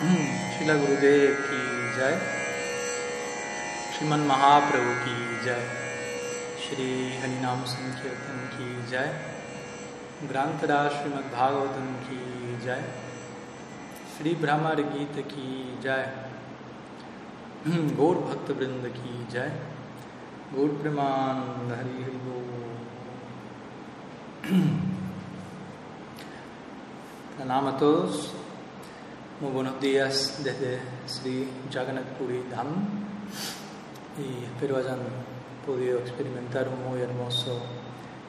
Srila Gurudev ki jai, Sriman Mahaprabhu ki jai, Shri Harinam Sankirtan ki jai, Grantara Srimad Bhagavatam ki jai, Shri Brahmar Gita ki jai, Gaur Bhakta Vrinda ki jai, Gaur Premanand Hari Hari Bol. Pranam a todos. Muy buenos días desde Sri Jagannath Puri Dham. Y espero hayan podido experimentar un muy hermoso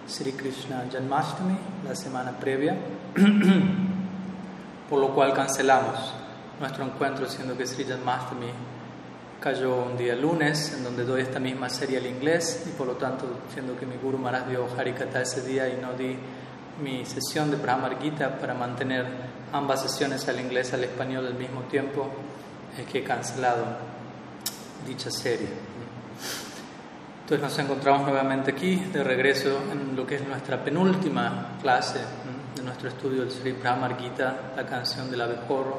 Sri Krishna Janmashtami la semana previa, por lo cual cancelamos nuestro encuentro siendo que Sri Janmashtami cayó un día lunes en donde doy esta misma serie al inglés y por lo tanto siendo que mi Guru Maharaj dio Harikata ese día y no di mi sesión de Brahmar Gita para mantener ambas sesiones al inglés al español al mismo tiempo, es que he cancelado dicha serie. Entonces nos encontramos nuevamente aquí, de regreso en lo que es nuestra penúltima clase de nuestro estudio del Sri Brahmar Gita, la canción del abejorro.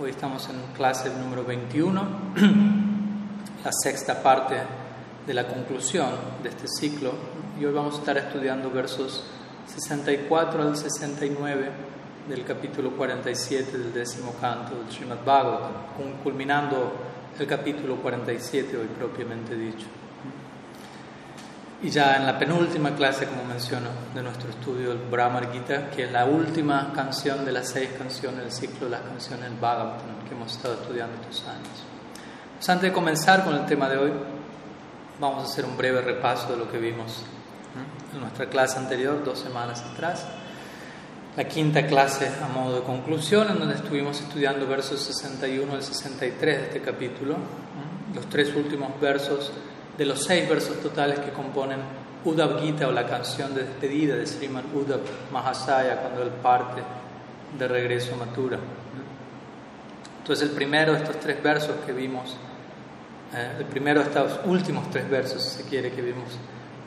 Hoy estamos en clase número 21, la sexta parte de la conclusión de este ciclo, y hoy vamos a estar estudiando versos 64 al 69 del capítulo 47 del décimo canto del Srimad Bhagavatam, culminando el capítulo 47 hoy propiamente dicho. Y ya en la penúltima clase, como menciono, de nuestro estudio del Brahmar Gita, que es la última canción de las seis canciones del ciclo de las canciones del Bhagavatam que hemos estado estudiando estos años. Pues antes de comenzar con el tema de hoy, vamos a hacer un breve repaso de lo que vimos en nuestra clase anterior, dos semanas atrás la quinta clase a modo de conclusión, en donde estuvimos estudiando versos 61 al 63 de este capítulo, los tres últimos versos de los seis versos totales que componen Uddhav Gita o la canción de despedida de Sriman Uddhav Mahasaya cuando él parte de regreso a Mathura. Entonces el primero de estos tres versos que vimos, eh, el primero de estos últimos tres versos, si se quiere, que vimos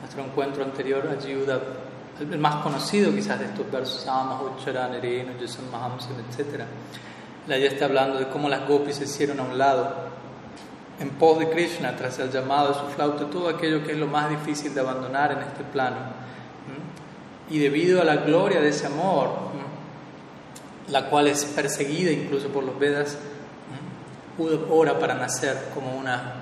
nuestro encuentro anterior, allí Uddhav el más conocido quizás de estos versos, etc. La ya está hablando de cómo las gopis se hicieron a un lado en pos de Krishna tras el llamado de su flauta, todo aquello que es lo más difícil de abandonar en este plano. Y debido a la gloria de ese amor, la cual es perseguida incluso por los Vedas, ora para nacer como una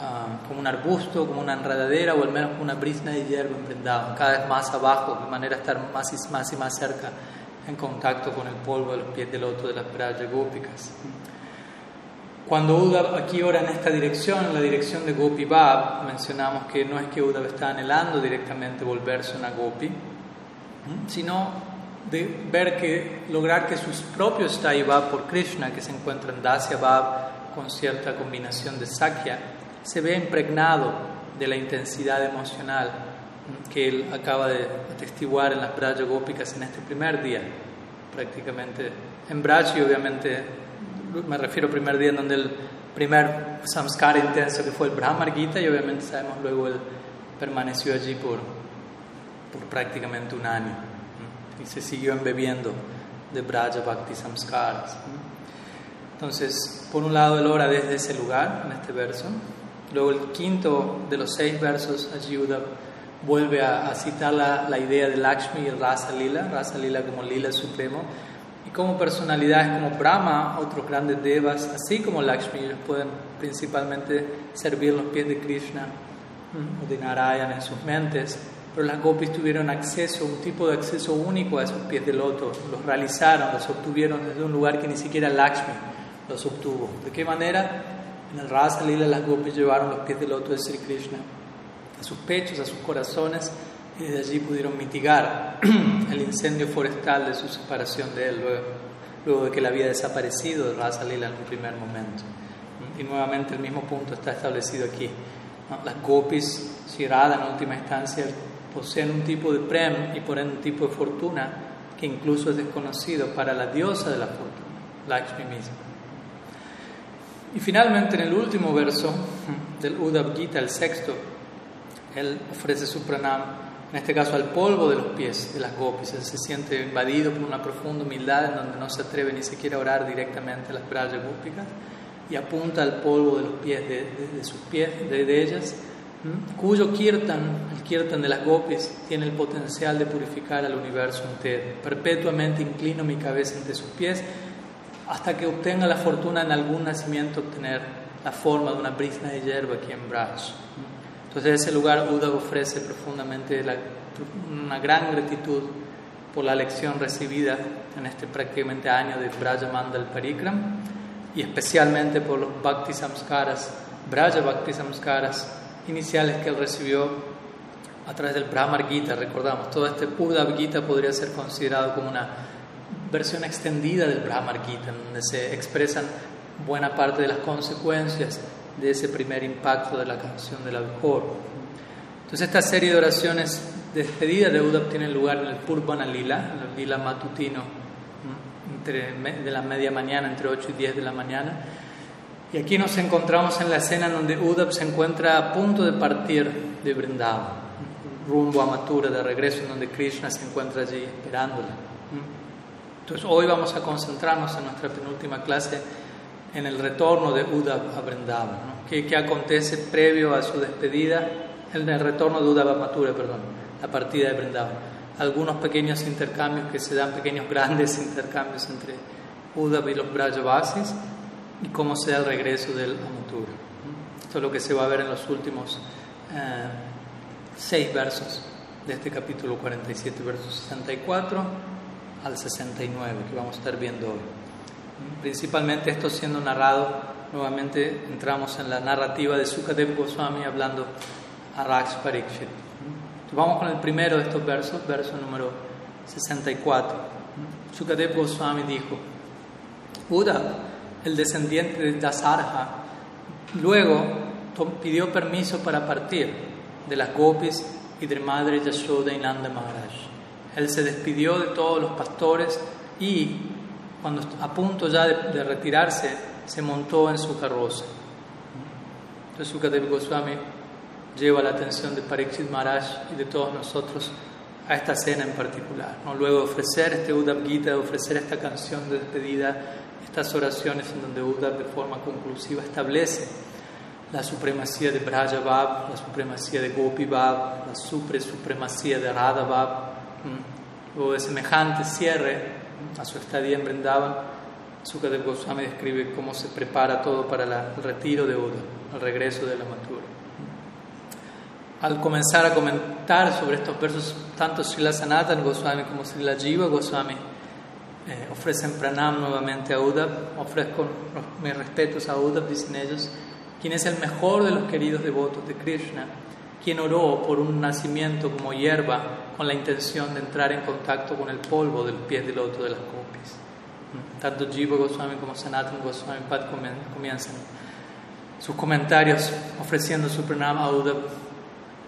Ah, como un arbusto, como una enredadera o al menos una brisna de hierba emprendada, cada vez más abajo, de manera a estar más y más, y más cerca en contacto con el polvo de los pies del loto de las playas gópicas. Cuando Uddhav aquí ora en esta dirección, en la dirección de Gopi Bab, mencionamos que no es que Uddhav está anhelando directamente volverse una Gopi, sino de ver que lograr que sus propios Bab por Krishna, que se encuentran en Dasya Bab con cierta combinación de Sakya, se ve impregnado de la intensidad emocional que él acaba de atestiguar en las Braja Gópicas en este primer día, prácticamente en Braja y obviamente me refiero al primer día en donde el primer samskara intenso que fue el Brahmar Gita y obviamente sabemos luego él permaneció allí por, por prácticamente un año y se siguió embebiendo de Braja Bhakti Samskaras. Entonces, por un lado, él ora desde ese lugar, en este verso, Luego el quinto de los seis versos, ayuda vuelve a, citar la, la, idea de Lakshmi y Rasa Lila, Rasa Lila como Lila supremo, y como personalidades como Brahma, otros grandes devas, así como Lakshmi, ellos pueden principalmente servir los pies de Krishna o de Narayan en sus mentes, pero las gopis tuvieron acceso, un tipo de acceso único a esos pies de loto, los realizaron, los obtuvieron desde un lugar que ni siquiera Lakshmi los obtuvo. ¿De qué manera? En el Rasa Lila las gopis llevaron los pies del loto de Sri Krishna a sus pechos, a sus corazones y desde allí pudieron mitigar el incendio forestal de su separación de él luego, de que él había desaparecido de Rasa Lila en un primer momento. Y nuevamente el mismo punto está establecido aquí. Las gopis, Shirada en última instancia, poseen un tipo de prem y por ende un tipo de fortuna que incluso es desconocido para la diosa de la fortuna, Lakshmi misma. Y finalmente en el último verso del Uddhav Gita, el sexto, él ofrece su pranam en este caso al polvo de los pies de las gopis. Él se siente invadido por una profunda humildad en donde no se atreve ni siquiera a orar directamente a las brayas gópicas y apunta al polvo de los pies de, sus pies, de, ellas, cuyo kirtan, el kirtan de las gopis, tiene el potencial de purificar al universo entero. Perpetuamente inclino mi cabeza ante sus pies hasta que obtenga la fortuna en algún nacimiento obtener la forma de una brisna de hierba aquí en Braj. Entonces, en ese lugar, Uda ofrece profundamente una gran gratitud por la lección recibida en este prácticamente año de Braja Mandal Parikram y especialmente por los Bhakti Samskaras, Braja Bhakti Samskaras iniciales que él recibió a través del Brahmar Gita. Recordamos, todo este Uddhav Gita podría ser considerado como una versión extendida del Brahmar Gita, en donde se expresan buena parte de las consecuencias de ese primer impacto de la canción de la mejor. Entonces esta serie de oraciones de despedida de Uddhav tiene lugar en el Purvana Lila, el Lila matutino entre, de la media mañana, entre 8 y 10 de la mañana. Y aquí nos encontramos en la escena donde Uddhav se encuentra a punto de partir de Vrindavan, rumbo a Mathura, de regreso, en donde Krishna se encuentra allí esperándole. Entonces hoy vamos a concentrarnos en nuestra penúltima clase en el retorno de Uddhav a Vrindavan. ¿Qué, acontece previo a su despedida? El retorno de Uddhav a Mathura, perdón, la partida de Vrindavan. Algunos pequeños intercambios que se dan, pequeños grandes intercambios entre Uddhav y los Brajavasis y cómo se da el regreso del Mathura. Esto es lo que se va a ver en los últimos eh, seis versos de este capítulo 47, versos 64 al 69 que vamos a estar viendo hoy. Principalmente esto siendo narrado, nuevamente entramos en la narrativa de Sukadev Goswami hablando a Raj Parikshit. vamos con el primero de estos versos, verso número 64. Sukadev Goswami dijo, Uda, el descendiente de Dasarha, luego pidió permiso para partir de las gopis y de madre Yashoda y Nanda Maharaj. Él se despidió de todos los pastores y cuando a punto ya de, retirarse, se montó en su carroza. Entonces Sukadev Goswami lleva la atención de Pariksit Maharaj y de todos nosotros a esta cena en particular. ¿no? Luego de ofrecer este Uddhav Gita, de ofrecer esta canción de despedida, estas oraciones en donde Uddhav de forma conclusiva establece la supremacía de Braja Bab, la supremacía de Gopi Bab, la supre supremacía de Radha Bab, o de semejante cierre a su estadía en Brindavan, Sukadev Goswami describe cómo se prepara todo para el retiro de Uda, el regreso de la matura. Al comenzar a comentar sobre estos versos, tanto Srila Sanatan Goswami como Srila Jiva Goswami eh, ofrecen pranam nuevamente a Uda, ofrezco mis respetos a Uda, dicen ellos, quien es el mejor de los queridos devotos de Krishna quien oró por un nacimiento como hierba con la intención de entrar en contacto con el polvo del pie del loto de las gopis. Tanto Jiva Goswami como Sanatana Goswami Pad comienzan sus comentarios ofreciendo su pranama a Uddhav,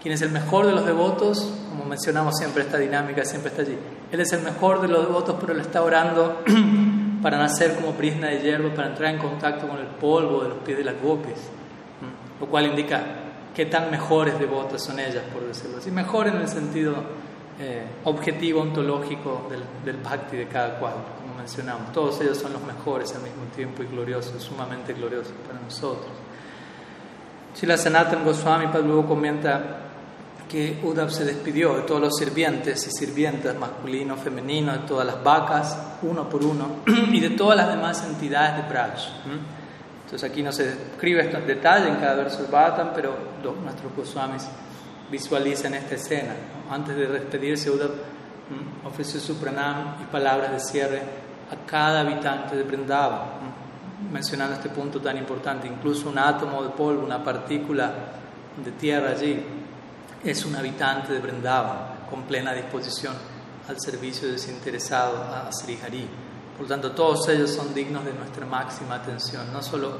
quien es el mejor de los devotos, como mencionamos siempre, esta dinámica siempre está allí. Él es el mejor de los devotos, pero le está orando para nacer como prisna de hierba, para entrar en contacto con el polvo de los pies de las gopis, lo cual indica qué tan mejores devotas son ellas, por decirlo así. Mejor en el sentido eh, objetivo, ontológico del, bhakti de cada cual, como mencionamos. Todos ellos son los mejores al mismo tiempo y gloriosos, sumamente gloriosos para nosotros. Srila Sanatan Goswami luego comenta que Uddhav se despidió de todos los sirvientes y sirvientas, masculinos, femeninos, de todas las vacas, uno por uno, y de todas las demás entidades de Braj. Entonces aquí no se describe esto en detalle en cada verso del Bhattan, pero nuestros Goswamis visualizan esta escena. Antes de despedirse, Uddhav ofreció su pranam y palabras de cierre a cada habitante de Vrindavan, mencionando este punto tan importante. Incluso un átomo de polvo, una partícula de tierra allí, es un habitante de Vrindavan con plena disposición al servicio desinteresado a Sri Hari. Por lo tanto, todos ellos son dignos de nuestra máxima atención, no solo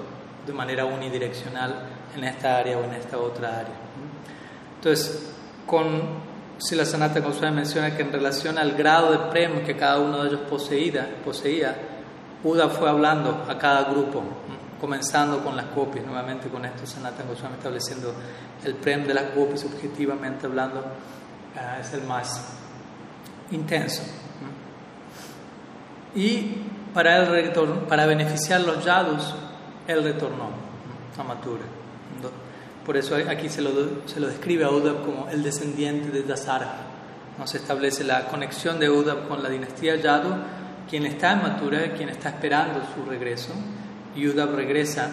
de manera unidireccional en esta área o en esta otra área. Entonces, con Sila Sanata Goswami menciona que en relación al grado de premio que cada uno de ellos poseía, poseía Uda fue hablando a cada grupo, comenzando con las copias, nuevamente con esto Sanata Goswami estableciendo el premio de las copias, objetivamente hablando, ah, es el más intenso. Y para, él, para beneficiar los yadus, él retornó a Mathura. Por eso aquí se lo, se lo describe a Udab como el descendiente de Dasara. No se establece la conexión de Udab con la dinastía Yadu, quien está en Mathura, quien está esperando su regreso. Y Udab regresa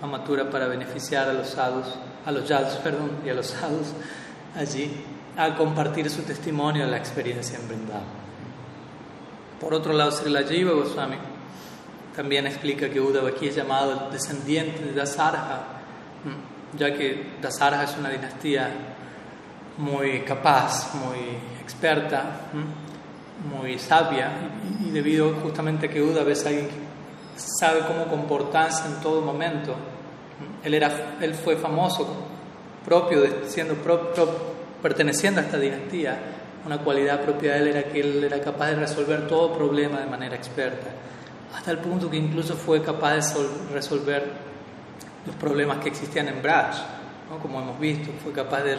a Mathura para beneficiar a los sadhus, a los yadus, perdón, y a los sadhus allí a compartir su testimonio de la experiencia en Vrindavan. Por otro lado, Srila Jiva Goswami. También explica que Uddhava aquí es llamado descendiente de Dasarha, ya que Dasarha es una dinastía muy capaz, muy experta, muy sabia, y debido justamente a que Uddhava es alguien que sabe cómo comportarse en todo momento, él, era, él fue famoso propio, de, siendo perteneciendo a esta dinastía, una cualidad propia de él era que él era capaz de resolver todo problema de manera experta, hasta el punto que incluso fue capaz de resolver los problemas que existían en Braj, como hemos visto, fue capaz de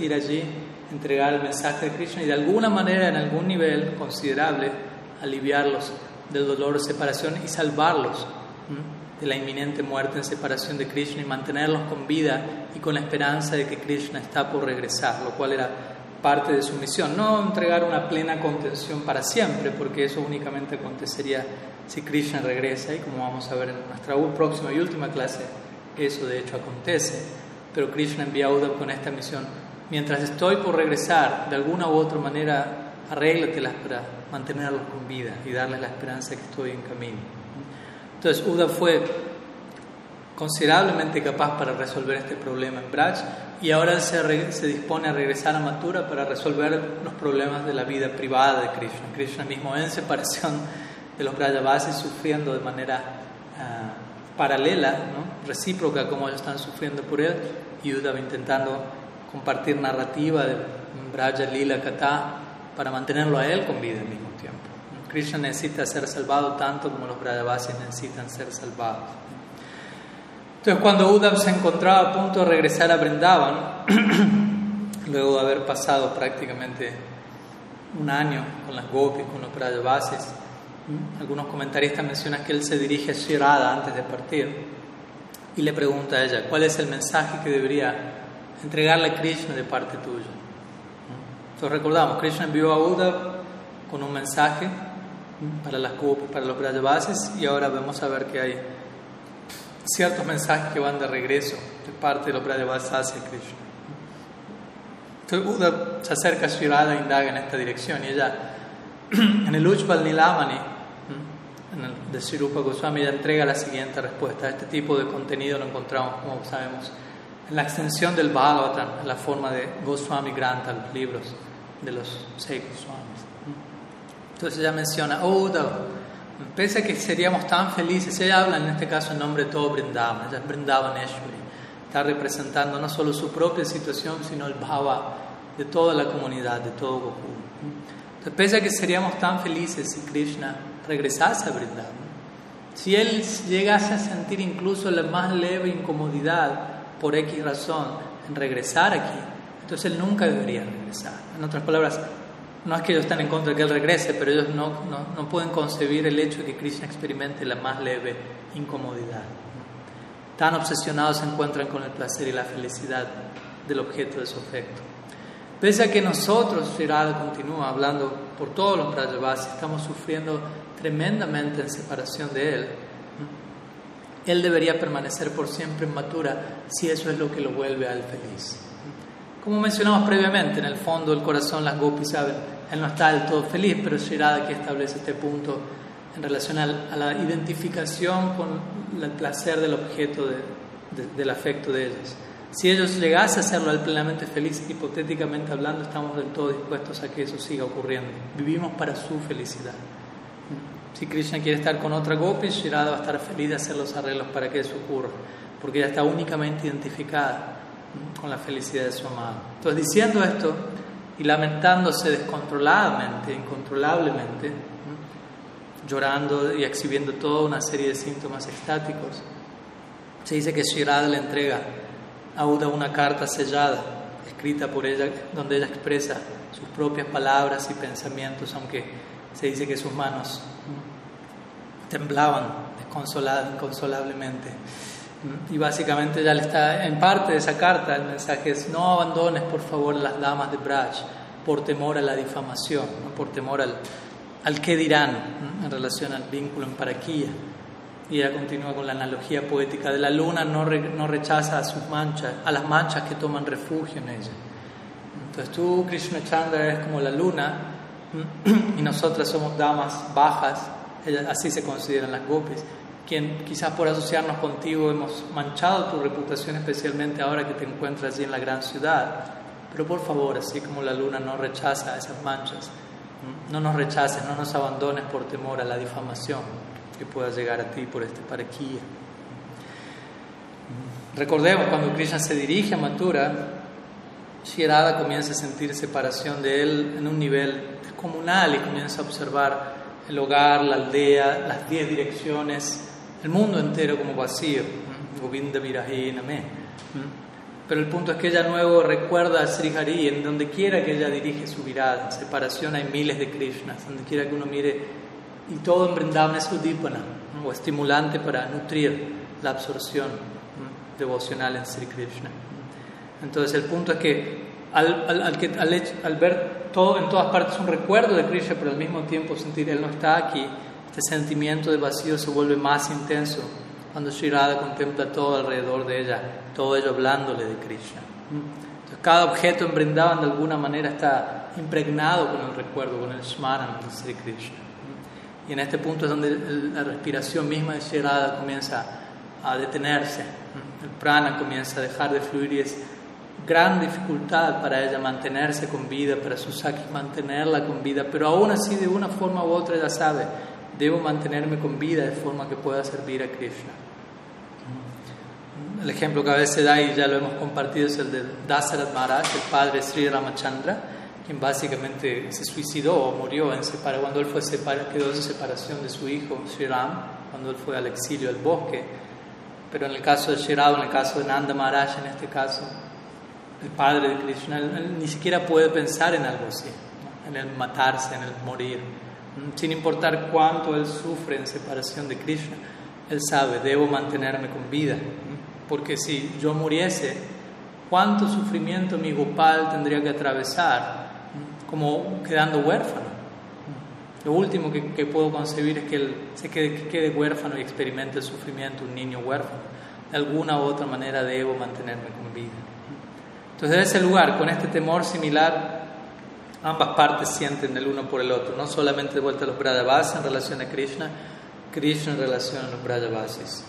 ir allí, entregar el mensaje de Krishna y de alguna manera, en algún nivel considerable, aliviarlos del dolor de separación y salvarlos de la inminente muerte en separación de Krishna y mantenerlos con vida y con la esperanza de que Krishna está por regresar, lo cual era parte de su misión. No entregar una plena contención para siempre, porque eso únicamente acontecería si Krishna regresa y como vamos a ver en nuestra próxima y última clase, eso de hecho acontece. Pero Krishna envía a Uddhav con esta misión. Mientras estoy por regresar, de alguna u otra manera, arréglatelas para mantenerlos con vida y darles la esperanza que estoy en camino. Entonces Uda fue considerablemente capaz para resolver este problema en Braj y ahora se, dispone a regresar a Mathura para resolver los problemas de la vida privada de Krishna. Krishna mismo en separación de los Brajavasis sufriendo de manera ah, paralela, ¿no? recíproca como ellos están sufriendo por él y Uda intentando compartir narrativa de Braja Kata para mantenerlo a él con vida al mismo tiempo. Krishna necesita ser salvado tanto como los Brajavasis necesitan ser salvados. Entonces, cuando Uddhav se encontraba a punto de regresar a Vrindavan, luego de haber pasado prácticamente un año con las gopis, con los Brajavasis, algunos comentaristas mencionan que él se dirige a Shirada antes de partir y le pregunta a ella, ¿cuál es el mensaje que debería entregarle a Krishna de parte tuya? Entonces recordamos, Krishna envió a Uddhav con un mensaje para las para los Brajavasis y ahora vamos a ver que hay ciertos mensajes que van de regreso de parte de los Brajavasis hacia Krishna. Entonces Buda se acerca a Shirada e indaga en esta dirección y ella en el Ujjval Nilamani de Sirupa Goswami ella entrega la siguiente respuesta. Este tipo de contenido lo encontramos, como sabemos, en la extensión del Bhagavatam, en la forma de Goswami Granta, los libros de los seis Goswamis. Entonces ella menciona, oh, pese a que seríamos tan felices, ella habla en este caso en nombre de todo Brindavan, ella es Brindavaneshwari, está representando no solo su propia situación, sino el bhava de toda la comunidad, de todo Goku. Entonces, pese a que seríamos tan felices si Krishna regresase a Brindavan, si él llegase a sentir incluso la más leve incomodidad por X razón en regresar aquí, entonces él nunca debería regresar. En otras palabras, no es que ellos estén en contra de que Él regrese, pero ellos no, no, pueden concebir el hecho de que Krishna experimente la más leve incomodidad. Tan obsesionados se encuentran con el placer y la felicidad del objeto de su afecto. Pese a que nosotros, Shirada continúa hablando por todos los Brajavasis, estamos sufriendo tremendamente en separación de Él, Él debería permanecer por siempre en Matura si eso es lo que lo vuelve a Él feliz. Como mencionamos previamente, en el fondo del corazón las gopis saben, él no está del todo feliz, pero Shirada que establece este punto en relación a la identificación con el placer del objeto del afecto de ellos. Si ellos llegasen a hacerlo plenamente feliz, hipotéticamente hablando, estamos del todo dispuestos a que eso siga ocurriendo. Vivimos para su felicidad. Si Krishna quiere estar con otra gopi, Shirada va a estar feliz de hacer los arreglos para que eso ocurra, porque ella está únicamente identificada con la felicidad de su amado. Entonces, diciendo esto y lamentándose descontroladamente, incontrolablemente, llorando y exhibiendo toda una serie de síntomas estáticos, se dice que Shirada le entrega a Uda una carta sellada, escrita por ella, donde ella expresa sus propias palabras y pensamientos, aunque se dice que sus manos temblaban desconsolablemente. Y básicamente ya le está, en parte de esa carta, el mensaje es, no abandones por favor las damas de Braj por temor a la difamación, por temor al, al qué dirán en relación al vínculo en paraquía. Y ella continúa con la analogía poética de la luna, no, no rechaza a sus manchas, a las manchas que toman refugio en ella. Entonces tú, Krishna Chandra, eres como la luna y nosotras somos damas bajas, así se consideran las gopis, quien quizás por asociarnos contigo hemos manchado tu reputación, especialmente ahora que te encuentras allí en la gran ciudad. Pero por favor, así como la luna no rechaza esas manchas, no nos rechaces, no nos abandones por temor a la difamación que pueda llegar a ti por este paraquía. Recordemos, cuando Krishna se dirige a Mathura, Shirada comienza a sentir separación de él en un nivel comunal y comienza a observar el hogar, la aldea, las diez direcciones, el mundo entero como vacío. Govinda Name. Pero el punto es que ella nuevo recuerda a Sri Hari en donde quiera que ella dirige su mirada. En separación hay miles de Krishnas, donde quiera que uno mire. Y todo en Vrindavan es udipana, o estimulante para nutrir la absorción devocional en Sri Krishna. Entonces el punto es que al, al, al, al, ver todo en todas partes un recuerdo de Krishna, pero al mismo tiempo sentir Él no está aquí, este sentimiento de vacío se vuelve más intenso cuando Sri contempla todo alrededor de ella, todo ello hablándole de Krishna. Entonces, cada objeto en Brindavan de alguna manera está impregnado con el recuerdo, con el Smaran de Sri Krishna. Y en este punto es donde la respiración misma de Sri comienza a detenerse, el prana comienza a dejar de fluir y es gran dificultad para ella mantenerse con vida, para Susaki mantenerla con vida, pero aún así de una forma u otra ella sabe, debo mantenerme con vida de forma que pueda servir a Krishna. El ejemplo que a veces da y ya lo hemos compartido es el de Dasarat Maharaj, el padre Sri Ramachandra, quien básicamente se suicidó o murió en cuando él fue quedó en separación de su hijo Sri Ram, cuando él fue al exilio al bosque. Pero en el caso de Sri en el caso de Nanda Maharaj, en este caso, el padre de Krishna, él, ni siquiera puede pensar en algo así, en el matarse, en el morir. Sin importar cuánto él sufre en separación de Krishna, él sabe, debo mantenerme con vida porque si yo muriese, ¿cuánto sufrimiento mi Gopal tendría que atravesar como quedando huérfano? Lo último que, puedo concebir es que él se quede, quede huérfano y experimente el sufrimiento, un niño huérfano. De alguna u otra manera debo mantenerme con vida. Entonces, en ese lugar, con este temor similar, ambas partes sienten el uno por el otro, no solamente de vuelta a los Brajavasis en relación a Krishna, Krishna en relación a los Brajavasis.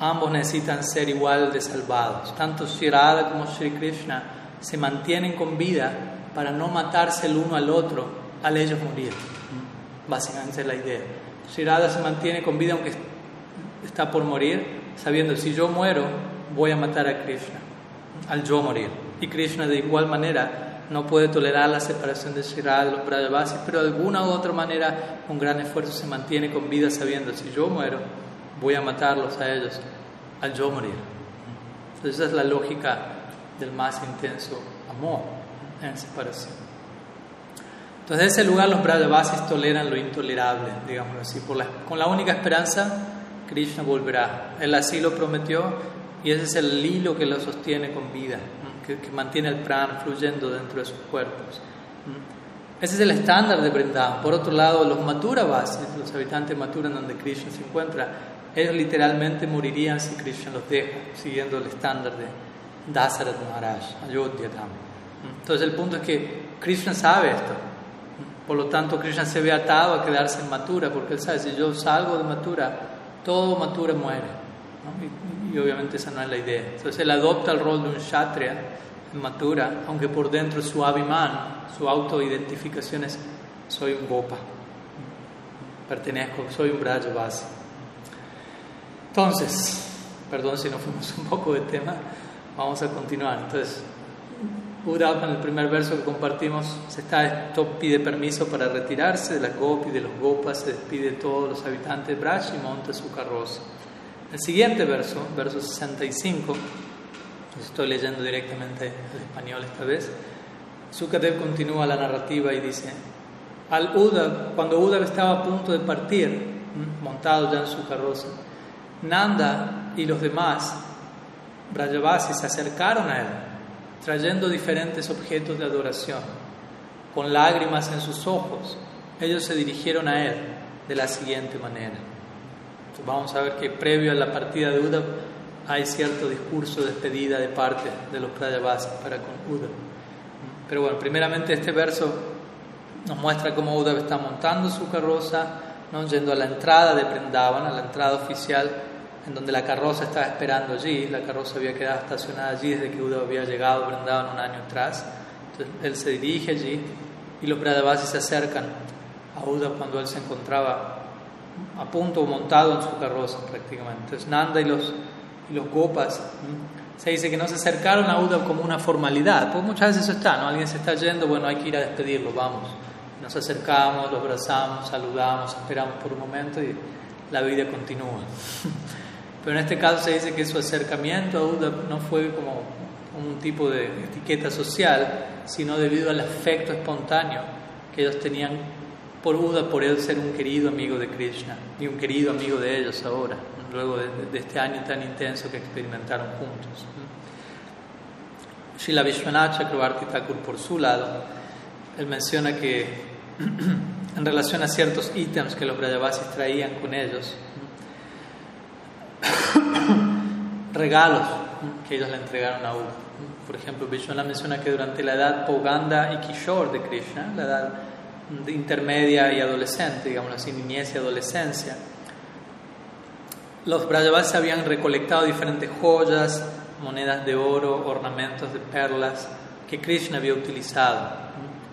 Ambos necesitan ser igual de salvados. Tanto Sri Radha como Sri Krishna se mantienen con vida para no matarse el uno al otro al ellos morir. Básicamente es la idea. Sri Radha se mantiene con vida aunque está por morir, sabiendo si yo muero, voy a matar a Krishna al yo morir. Y Krishna de igual manera no puede tolerar la separación de Sri Radha de los Brajavasis, pero de alguna u otra manera, con gran esfuerzo, se mantiene con vida sabiendo si yo muero, voy a matarlos a ellos al yo morir. Esa es la lógica del más intenso amor en separación. Entonces en ese lugar los Brajavasis toleran lo intolerable, digámoslo así, por la, con la única esperanza, Krishna volverá. Él así lo prometió y ese es el hilo que lo sostiene con vida, que, mantiene el prana fluyendo dentro de sus cuerpos. Ese es el estándar de Vrindavan. Por otro lado, los Mathura los habitantes de Mathura donde Krishna se encuentra, ellos literalmente morirían si Krishna los deja, siguiendo el estándar de Dasarat Maharaj, Ayodhya Entonces el punto es que Krishna sabe esto. Por lo tanto, Krishna se ve atado a quedarse en Mathura, porque él sabe, si yo salgo de Mathura, todo Mathura muere. Y, obviamente esa no es la idea. Entonces él adopta el rol de un Kshatriya en Mathura, aunque por dentro su Abhiman, su autoidentificación es soy un Gopa, pertenezco, soy un Brajavasi. Entonces, perdón si nos fuimos un poco de tema, vamos a continuar. Entonces, Uddhava en el primer verso que compartimos, se está, pide permiso para retirarse de las gopis, de los gopas, se despide de todos los habitantes Braj y monta su carroza. El siguiente verso, verso 65, estoy leyendo directamente el español esta vez, Sukadev continúa la narrativa y dice, al cuando Uda estaba a punto de partir, montado ya en su carroza, Nanda y los demás Brajavasis se acercaron a él, trayendo diferentes objetos de adoración. Con lágrimas en sus ojos, ellos se dirigieron a él de la siguiente manera. Vamos a ver que previo a la partida de Uda hay cierto discurso de despedida de parte de los Brajavasis para con Uda. Pero bueno, primeramente este verso nos muestra cómo Uda está montando su carroza, ¿no? yendo a la entrada de Prendavan, a la entrada oficial en donde la carroza estaba esperando allí. La carroza había quedado estacionada allí desde que Uda había llegado a Vrindavan un año atrás. Entonces él se dirige allí y los Brajavasis se acercan a Uda cuando él se encontraba a punto montado en su carroza prácticamente. Entonces Nanda y los, y los Gopas se dice que no se acercaron a Uda como una formalidad, porque muchas veces eso está, ¿no? Alguien se está yendo, bueno, hay que ir a despedirlo, vamos. Nos acercamos, lo abrazamos, saludamos, esperamos por un momento y la vida continúa. Pero en este caso se dice que su acercamiento a Uda no fue como un tipo de etiqueta social, sino debido al afecto espontáneo que ellos tenían por Uda, por él ser un querido amigo de Krishna y un querido amigo de ellos ahora, luego de, este año tan intenso que experimentaron juntos. Srila Vishwanath Chakrabarti Thakur, por su lado, él menciona que en relación a ciertos ítems que los Brajavasis traían con ellos, regalos que ellos le entregaron a Uda. Por ejemplo, Vishwanath menciona que durante la edad Poganda y Kishore de Krishna, la edad intermedia y adolescente, digamos así, niñez y adolescencia, los Brajavasis habían recolectado diferentes joyas, monedas de oro, ornamentos de perlas que Krishna había utilizado.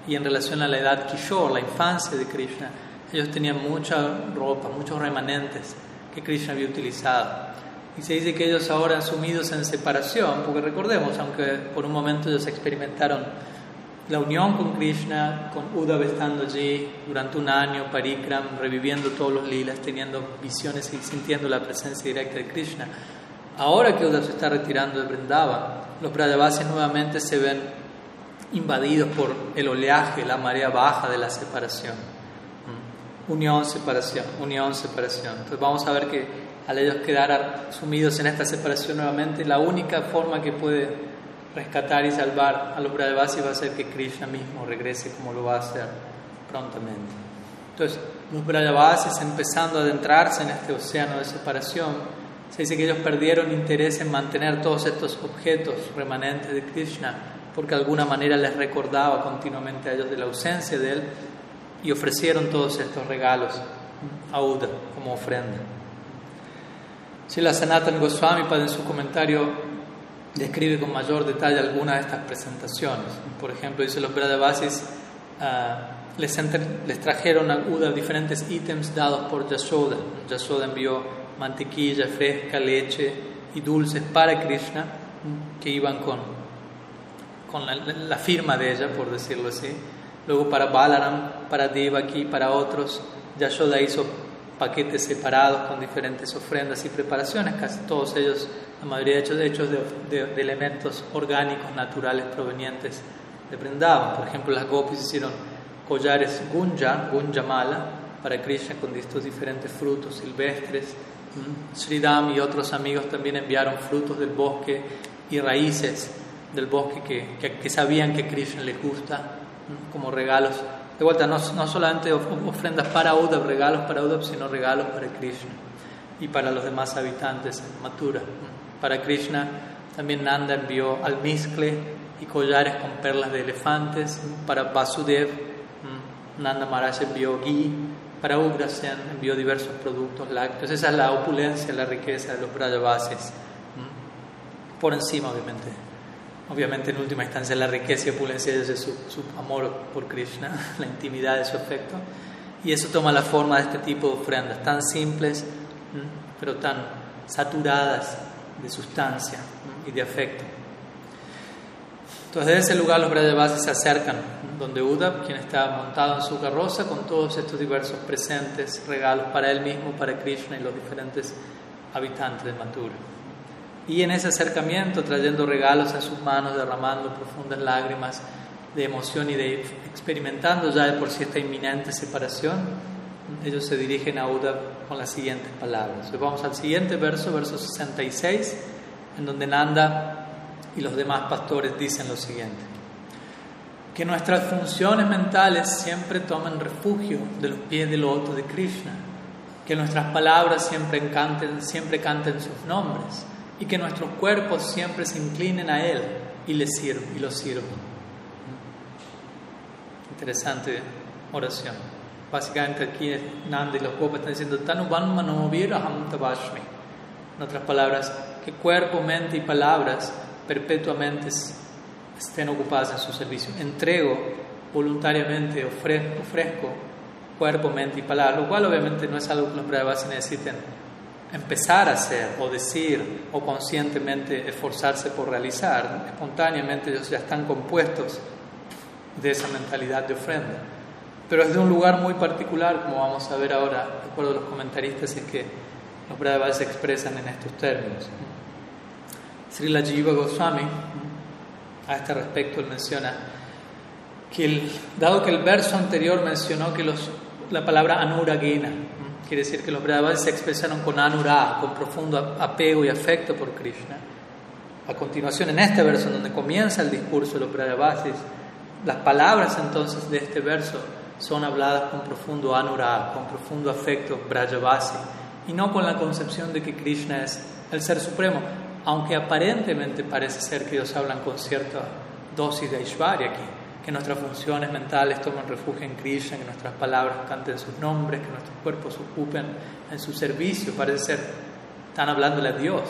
Y en relación a la edad Kishore, la infancia de Krishna, ellos tenían mucha ropa, muchos remanentes que Krishna había utilizado. Y se dice que ellos ahora sumidos en separación, porque recordemos, aunque por un momento ellos experimentaron la unión con Krishna, con Uddhava estando allí durante un año, Parikram, reviviendo todos los lilas, teniendo visiones y sintiendo la presencia directa de Krishna. Ahora que Uddhava se está retirando de Vrindavan, los Brajavasis nuevamente se ven invadidos por el oleaje, la marea baja de la separación. Mm. Unión, separación, unión, separación. Entonces vamos a ver que al ellos quedar sumidos en esta separación nuevamente, la única forma que puede rescatar y salvar a los Brajavasis va a ser que Krishna mismo regrese como lo va a hacer prontamente. Entonces, los Brajavasis empezando a adentrarse en este océano de separación, se dice que ellos perdieron interés en mantener todos estos objetos remanentes de Krishna, porque de alguna manera les recordaba continuamente a ellos de la ausencia de él y ofrecieron todos estos regalos a Uda como ofrenda. Srila Sanatan Goswami en su comentario describe con mayor detalle algunas de estas presentaciones. Por ejemplo, dice los Brajavasis uh, les, les, trajeron a Uda diferentes ítems dados por Yashoda. Yashoda envió mantequilla fresca, leche y dulces para Krishna que iban con, con la, firma de ella, por decirlo así. Luego para Balaram, para Devaki, para otros, Yashoda hizo paquetes separados con diferentes ofrendas y preparaciones, casi todos ellos, la mayoría ellos hechos de, elementos orgánicos naturales provenientes de Vrindavan. Por ejemplo, las gopis hicieron collares gunja, gunjamala, para Krishna con estos diferentes frutos silvestres. Mm. Sridham y otros amigos también enviaron frutos del bosque y raíces del bosque que, que sabían que Krishna les gusta mm, como regalos de vuelta, no, no solamente ofrendas para Uddhav, regalos para Uddhav, sino regalos para Krishna y para los demás habitantes en Mathura. Para Krishna también Nanda envió almizcle y collares con perlas de elefantes. Para Vasudev, Nanda Maharaj envió ghee. Para Ugrasen envió diversos productos lácteos. Esa es la opulencia, la riqueza de los Brajavasis. Por encima, obviamente, Obviamente, en última instancia, la riqueza y opulencia es su, su amor por Krishna, la intimidad de su afecto. Y eso toma la forma de este tipo de ofrendas, tan simples, pero tan saturadas de sustancia y de afecto. Entonces, desde ese lugar los Brajavasis se acercan, donde Uda, quien está montado en su carroza, con todos estos diversos presentes, regalos para él mismo, para Krishna y los diferentes habitantes de Mathura. Y en ese acercamiento, trayendo regalos en sus manos, derramando profundas lágrimas, de emoción y de experimentando ya de por sí esta inminente separación, ellos se dirigen a Uda con las siguientes palabras. vamos al siguiente verso, verso 66, en donde Nanda y los demás pastores dicen lo siguiente. Que nuestras funciones mentales siempre tomen refugio de los pies del loto de Krishna. Que nuestras palabras siempre canten, siempre canten sus nombres. Y que nuestros cuerpos siempre se inclinen a Él y, le sirvan, y lo sirvan. Interesante oración. Básicamente aquí Nanda y los Gopas están diciendo Tanuban Manovira En otras palabras, que cuerpo, mente y palabras perpetuamente estén ocupadas en su servicio. Entrego voluntariamente, ofrezco, ofrezco cuerpo, mente y palabras, lo cual obviamente no es algo que los Brahmavasis necesiten empezar a hacer o decir o conscientemente esforzarse por realizar. Espontáneamente ellos ya están compuestos de esa mentalidad de ofrenda. Pero es de un lugar muy particular, como vamos a ver ahora, de acuerdo a los comentaristas, es que los Brahmavasis se expresan en estos términos. Srila Jiva Goswami, a este respecto, él menciona que, dado que el verso anterior mencionó que los, la palabra anuragena, quiere decir que los Brahmavasis se expresaron con anura, con profundo apego y afecto por Krishna. A continuación, en este verso, donde comienza el discurso de los Brahmavasis, las palabras entonces de este verso son habladas con profundo anurag, con profundo afecto brajavasi, y no con la concepción de que Krishna es el Ser Supremo, aunque aparentemente parece ser que ellos hablan con cierta dosis de Aishwarya aquí, que nuestras funciones mentales tomen refugio en Krishna, que nuestras palabras canten sus nombres, que nuestros cuerpos ocupen en su servicio, parece ser, están hablándole a Dios.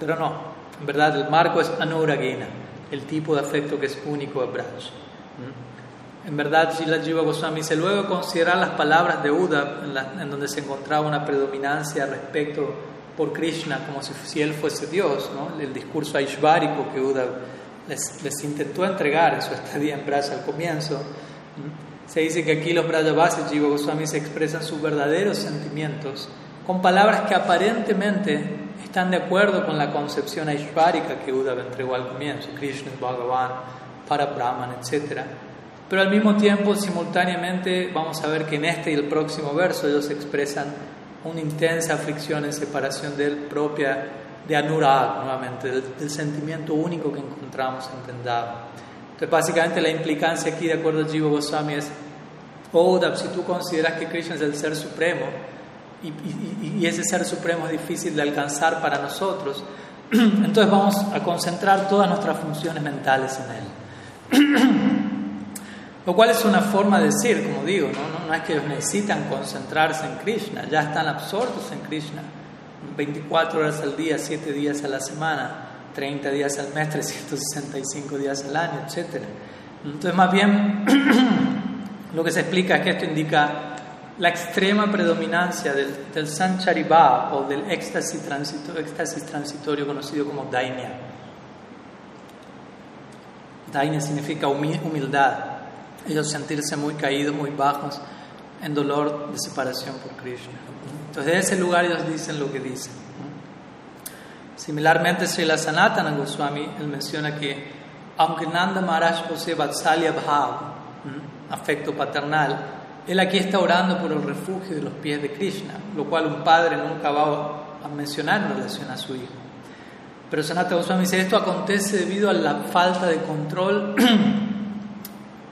Pero no, en verdad el marco es anuragena el tipo de afecto que es único a Braj. En verdad, Srila Jiva Goswami dice, luego de considerar las palabras de Uda, en, donde se encontraba una predominancia respecto por Krishna, como si, él fuese Dios, ¿no? el discurso aishvárico que Uda les, intentó entregar en su estadía en Braj al comienzo, se dice que aquí los Brajavasis Jiva Goswami se expresan sus verdaderos sentimientos con palabras que aparentemente están de acuerdo con la concepción aishvárika que Uddhava entregó al comienzo, Krishna Bhagavan, para Brahman, etc. Pero al mismo tiempo, simultáneamente, vamos a ver que en este y el próximo verso ellos expresan una intensa aflicción en separación de él propia de Anurag, nuevamente, del, sentimiento único que encontramos en Vrindavan. Entonces, básicamente la implicancia aquí, de acuerdo a Jiva Goswami, es, oh, si tú consideras que Krishna es el ser supremo, y, ese ser supremo es difícil de alcanzar para nosotros, entonces vamos a concentrar todas nuestras funciones mentales en Él. Lo cual es una forma de decir, como digo, ¿no? No, es que ellos necesitan concentrarse en Krishna, ya están absortos en Krishna. 24 horas al día, 7 días a la semana, 30 días al mes, 365 días al año, etc. Entonces, más bien, lo que se explica es que esto indica la extrema predominancia del, del Sancharibha o del éxtasis, transitorio conocido como Dainya. Dainya significa humildad, ellos sentirse muy caídos, muy bajos, en dolor de separación por Krishna. Entonces, de ese lugar ellos dicen lo que dicen. Similarmente, Srila Sanatana Goswami, él menciona que, aunque Nanda Maharaj posee Vatsalya Bhav, afecto paternal, él aquí está orando por el refugio de los pies de Krishna, lo cual un padre nunca va a mencionar en relación a su hijo. Pero Sanata Goswami dice, esto acontece debido a la falta de control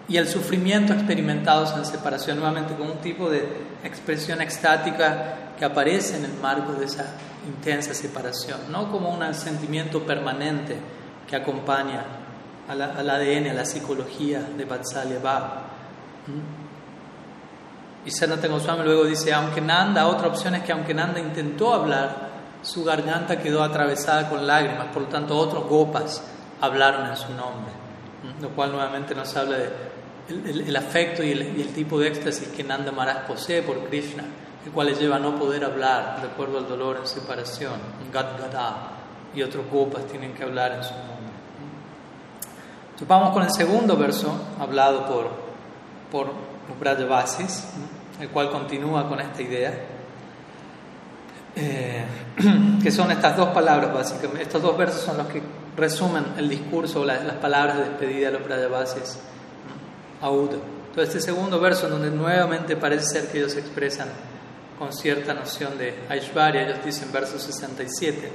y el sufrimiento experimentados en separación, nuevamente con un tipo de expresión extática que aparece en el marco de esa intensa separación, no como un sentimiento permanente que acompaña al, ADN, a la psicología de Vatsalya Bhav. Y Sanatana Goswami luego dice, aunque Nanda, otra opción es que aunque Nanda intentó hablar, su garganta quedó atravesada con lágrimas, por lo tanto otros gopas hablaron en su nombre, lo cual nuevamente nos habla de el, afecto y el, tipo de éxtasis que Nanda Maharaj posee por Krishna, el cual le lleva a no poder hablar de acuerdo al dolor en separación, Gada, y otros gopas tienen que hablar en su nombre. Entonces vamos con el segundo verso, hablado por, por los Brajavasis el cual continúa con esta idea, eh, que son estas dos palabras básicamente, estos dos versos son los que resumen el discurso, las, las palabras de despedida de los Brajavasis a Uddhava. Entonces, este segundo verso, donde nuevamente parece ser que ellos expresan con cierta noción de Aishvarya, ellos dicen verso 67.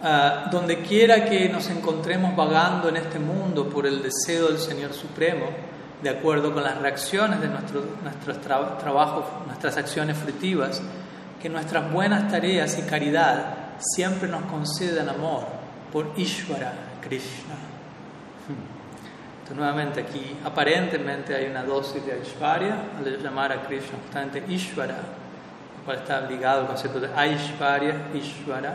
Uh, donde quiera que nos encontremos vagando en este mundo por el deseo del Señor Supremo, de acuerdo con las reacciones de nuestro, nuestros tra trabajos, nuestras acciones fruitivas, que nuestras buenas tareas y caridad siempre nos concedan amor por Ishvara Krishna. Entonces, nuevamente aquí, aparentemente hay una dosis de Aishvarya al llamar a Krishna justamente Ishvara, lo cual está ligado al concepto de Aishvarya, Ishvara.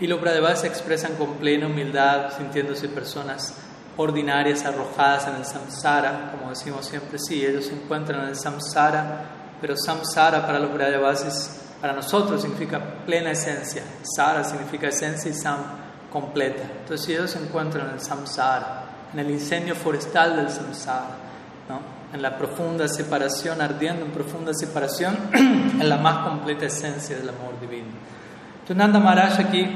Y los Brahmavadas se expresan con plena humildad, sintiéndose personas ordinarias arrojadas en el samsara, como decimos siempre, sí, ellos se encuentran en el samsara, pero samsara para los Brahmavadas para nosotros significa plena esencia, sara significa esencia y sam completa. Entonces ellos se encuentran en el samsara, en el incendio forestal del samsara, ¿no? en la profunda separación, ardiendo en profunda separación, en la más completa esencia del amor divino. Entonces Nanda Maharaj aquí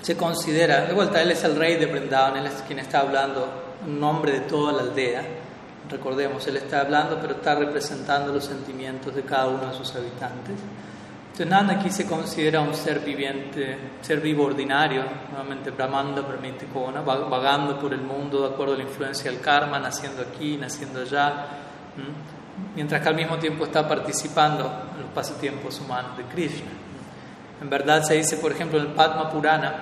se considera, de vuelta, él es el rey de Vrindavan, él es quien está hablando en nombre de toda la aldea. Recordemos, él está hablando, pero está representando los sentimientos de cada uno de sus habitantes. Entonces, Nanda aquí se considera un ser viviente, ser vivo ordinario, nuevamente Brahmanda Brahmitikona, vagando por el mundo de acuerdo a la influencia del karma, naciendo aquí, naciendo allá, mientras que al mismo tiempo está participando en los pasatiempos humanos de Krishna. En verdad se dice, por ejemplo, en el Padma Purana,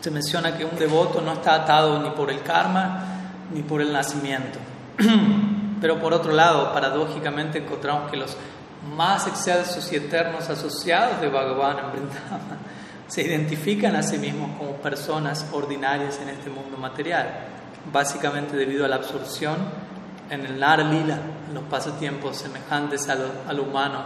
se menciona que un devoto no está atado ni por el karma ni por el nacimiento. Pero por otro lado, paradójicamente encontramos que los más excelsos y eternos asociados de Bhagavan en Vrindavan se identifican a sí mismos como personas ordinarias en este mundo material, básicamente debido a la absorción en el Nara Lila, en los pasatiempos semejantes a lo, humano,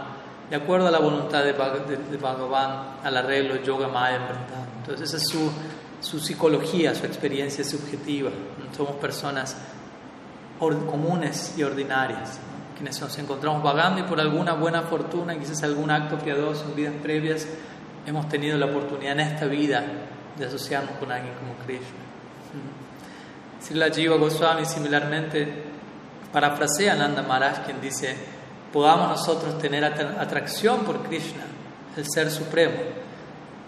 de acuerdo a la voluntad de, de, Bhagavan, al arreglo Yoga Maya en Vrindavan. Entonces, esa es su, su psicología, su experiencia subjetiva. Somos personas comunes y ordinarias quienes nos encontramos vagando y por alguna buena fortuna, quizás algún acto piadoso en vidas previas, hemos tenido la oportunidad en esta vida de asociarnos con alguien como Krishna. la Jiva Goswami similarmente parafrasea a Nanda Maharaj quien dice, podamos nosotros tener atracción por Krishna, el Ser Supremo.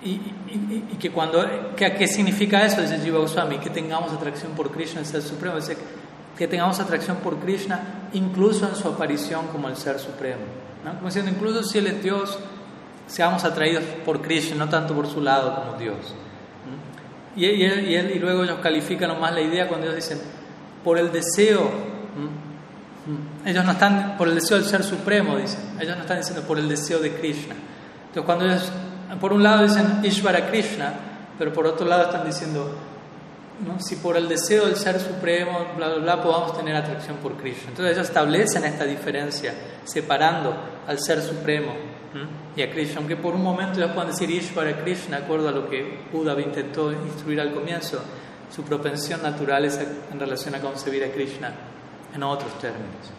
Y, que cuando, ¿qué significa eso? Dice Jiva Goswami, que tengamos atracción por Krishna, el Ser Supremo. Dice, que tengamos atracción por Krishna, incluso en su aparición como el Ser Supremo. ¿no? Como diciendo, incluso si Él es Dios, seamos atraídos por Krishna, no tanto por su lado como Dios. Y, y, él, y, luego ellos califican más la idea cuando ellos dicen, por el deseo, ellos no están por el deseo del Ser Supremo, dicen, ellos no están diciendo por el deseo de Krishna. Entonces cuando ellos, por un lado dicen Ishvara Krishna, pero por otro lado están diciendo si por el deseo del ser supremo, bla, bla, bla, podamos tener atracción por Krishna. Entonces ellos establecen esta diferencia, separando al ser supremo y a Krishna, aunque por un momento ellos puedan decir Ishvara Krishna, acuerdo a lo que Buda intentó instruir al comienzo, su propensión natural es en relación a concebir a Krishna en otros términos.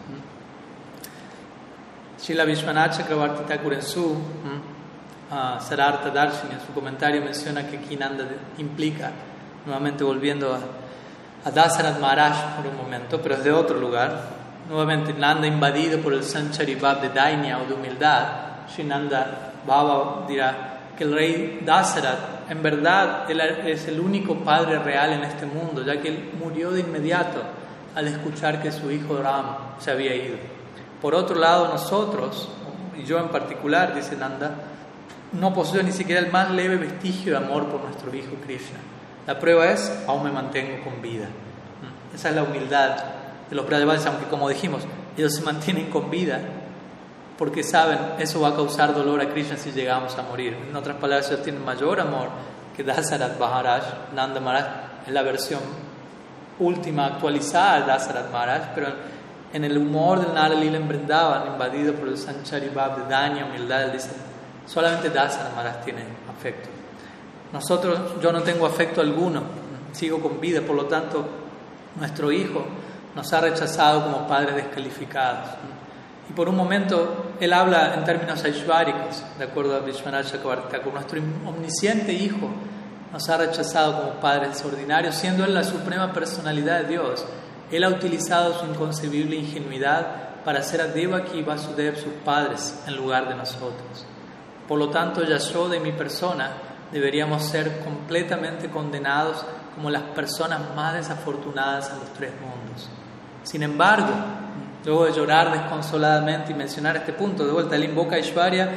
Shila Vishwanath Chakravarti Thakur en su uh, Sarartha Darshini, en su comentario menciona que Kinanda implica nuevamente volviendo a, a Dasarat Maharaj por un momento, pero es de otro lugar, nuevamente Nanda invadido por el Sanchari Bab de Dainya o de humildad, Shinanda Baba dirá que el rey Dasarat en verdad es el único padre real en este mundo, ya que él murió de inmediato al escuchar que su hijo Ram se había ido. Por otro lado, nosotros, y yo en particular, dice Nanda, no poseo ni siquiera el más leve vestigio de amor por nuestro hijo Krishna. La prueba es, aún me mantengo con vida. Esa es la humildad de los Brajavasis, aunque como dijimos, ellos se mantienen con vida porque saben, eso va a causar dolor a Krishna si llegamos a morir. En otras palabras, ellos tienen mayor amor que Dasarat Maharaj, Nanda Maharaj, en la versión última, actualizada de Dasarat pero en el humor del Nara Lila en invadido por el Sanchari Bab de Danya, humildad, él solamente Dasarat Maharaj tiene afecto. Nosotros, yo no tengo afecto alguno, sigo con vida, por lo tanto, nuestro hijo nos ha rechazado como padres descalificados. Y por un momento él habla en términos aishváricos, de acuerdo a Vishwanath Chakravarti Nuestro omnisciente hijo nos ha rechazado como padres ordinarios, siendo Él la suprema personalidad de Dios. Él ha utilizado su inconcebible ingenuidad para hacer a Devaki y Vasudev sus padres en lugar de nosotros. Por lo tanto, Yashoda y mi persona deberíamos ser completamente condenados como las personas más desafortunadas en los tres mundos. Sin embargo, luego de llorar desconsoladamente y mencionar este punto, de vuelta él invoca a Ishvarya,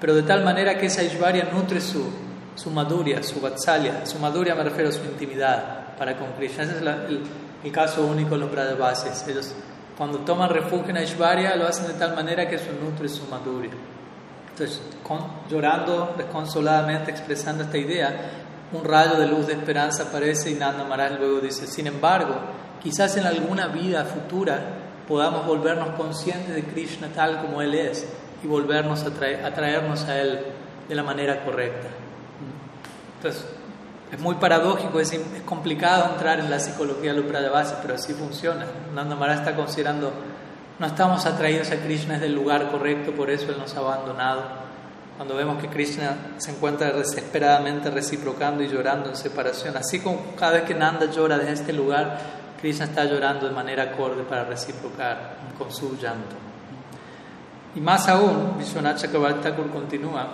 pero de tal manera que esa Ishvarya nutre su, su maduria, su vatsalya. Su maduria me refiero a su intimidad para con Krishna. Ese es el, el, caso único de los Brajavasis. Ellos, cuando toman refugio en Ishvarya, lo hacen de tal manera que eso nutre su maduria. Entonces, llorando desconsoladamente, expresando esta idea, un rayo de luz de esperanza aparece y Nanda Maharaj luego dice, sin embargo, quizás en alguna vida futura podamos volvernos conscientes de Krishna tal como Él es y volvernos a, traer, a traernos a Él de la manera correcta. Entonces, es muy paradójico, es, complicado entrar en la psicología de los pero así funciona. Nanda Maharaj está considerando, no estamos atraídos a Krishna desde el lugar correcto, por eso Él nos ha abandonado cuando vemos que Krishna se encuentra desesperadamente reciprocando y llorando en separación. Así como cada vez que Nanda llora desde este lugar, Krishna está llorando de manera acorde para reciprocar con su llanto. Y más aún, Vishwanath Chakravarti continúa,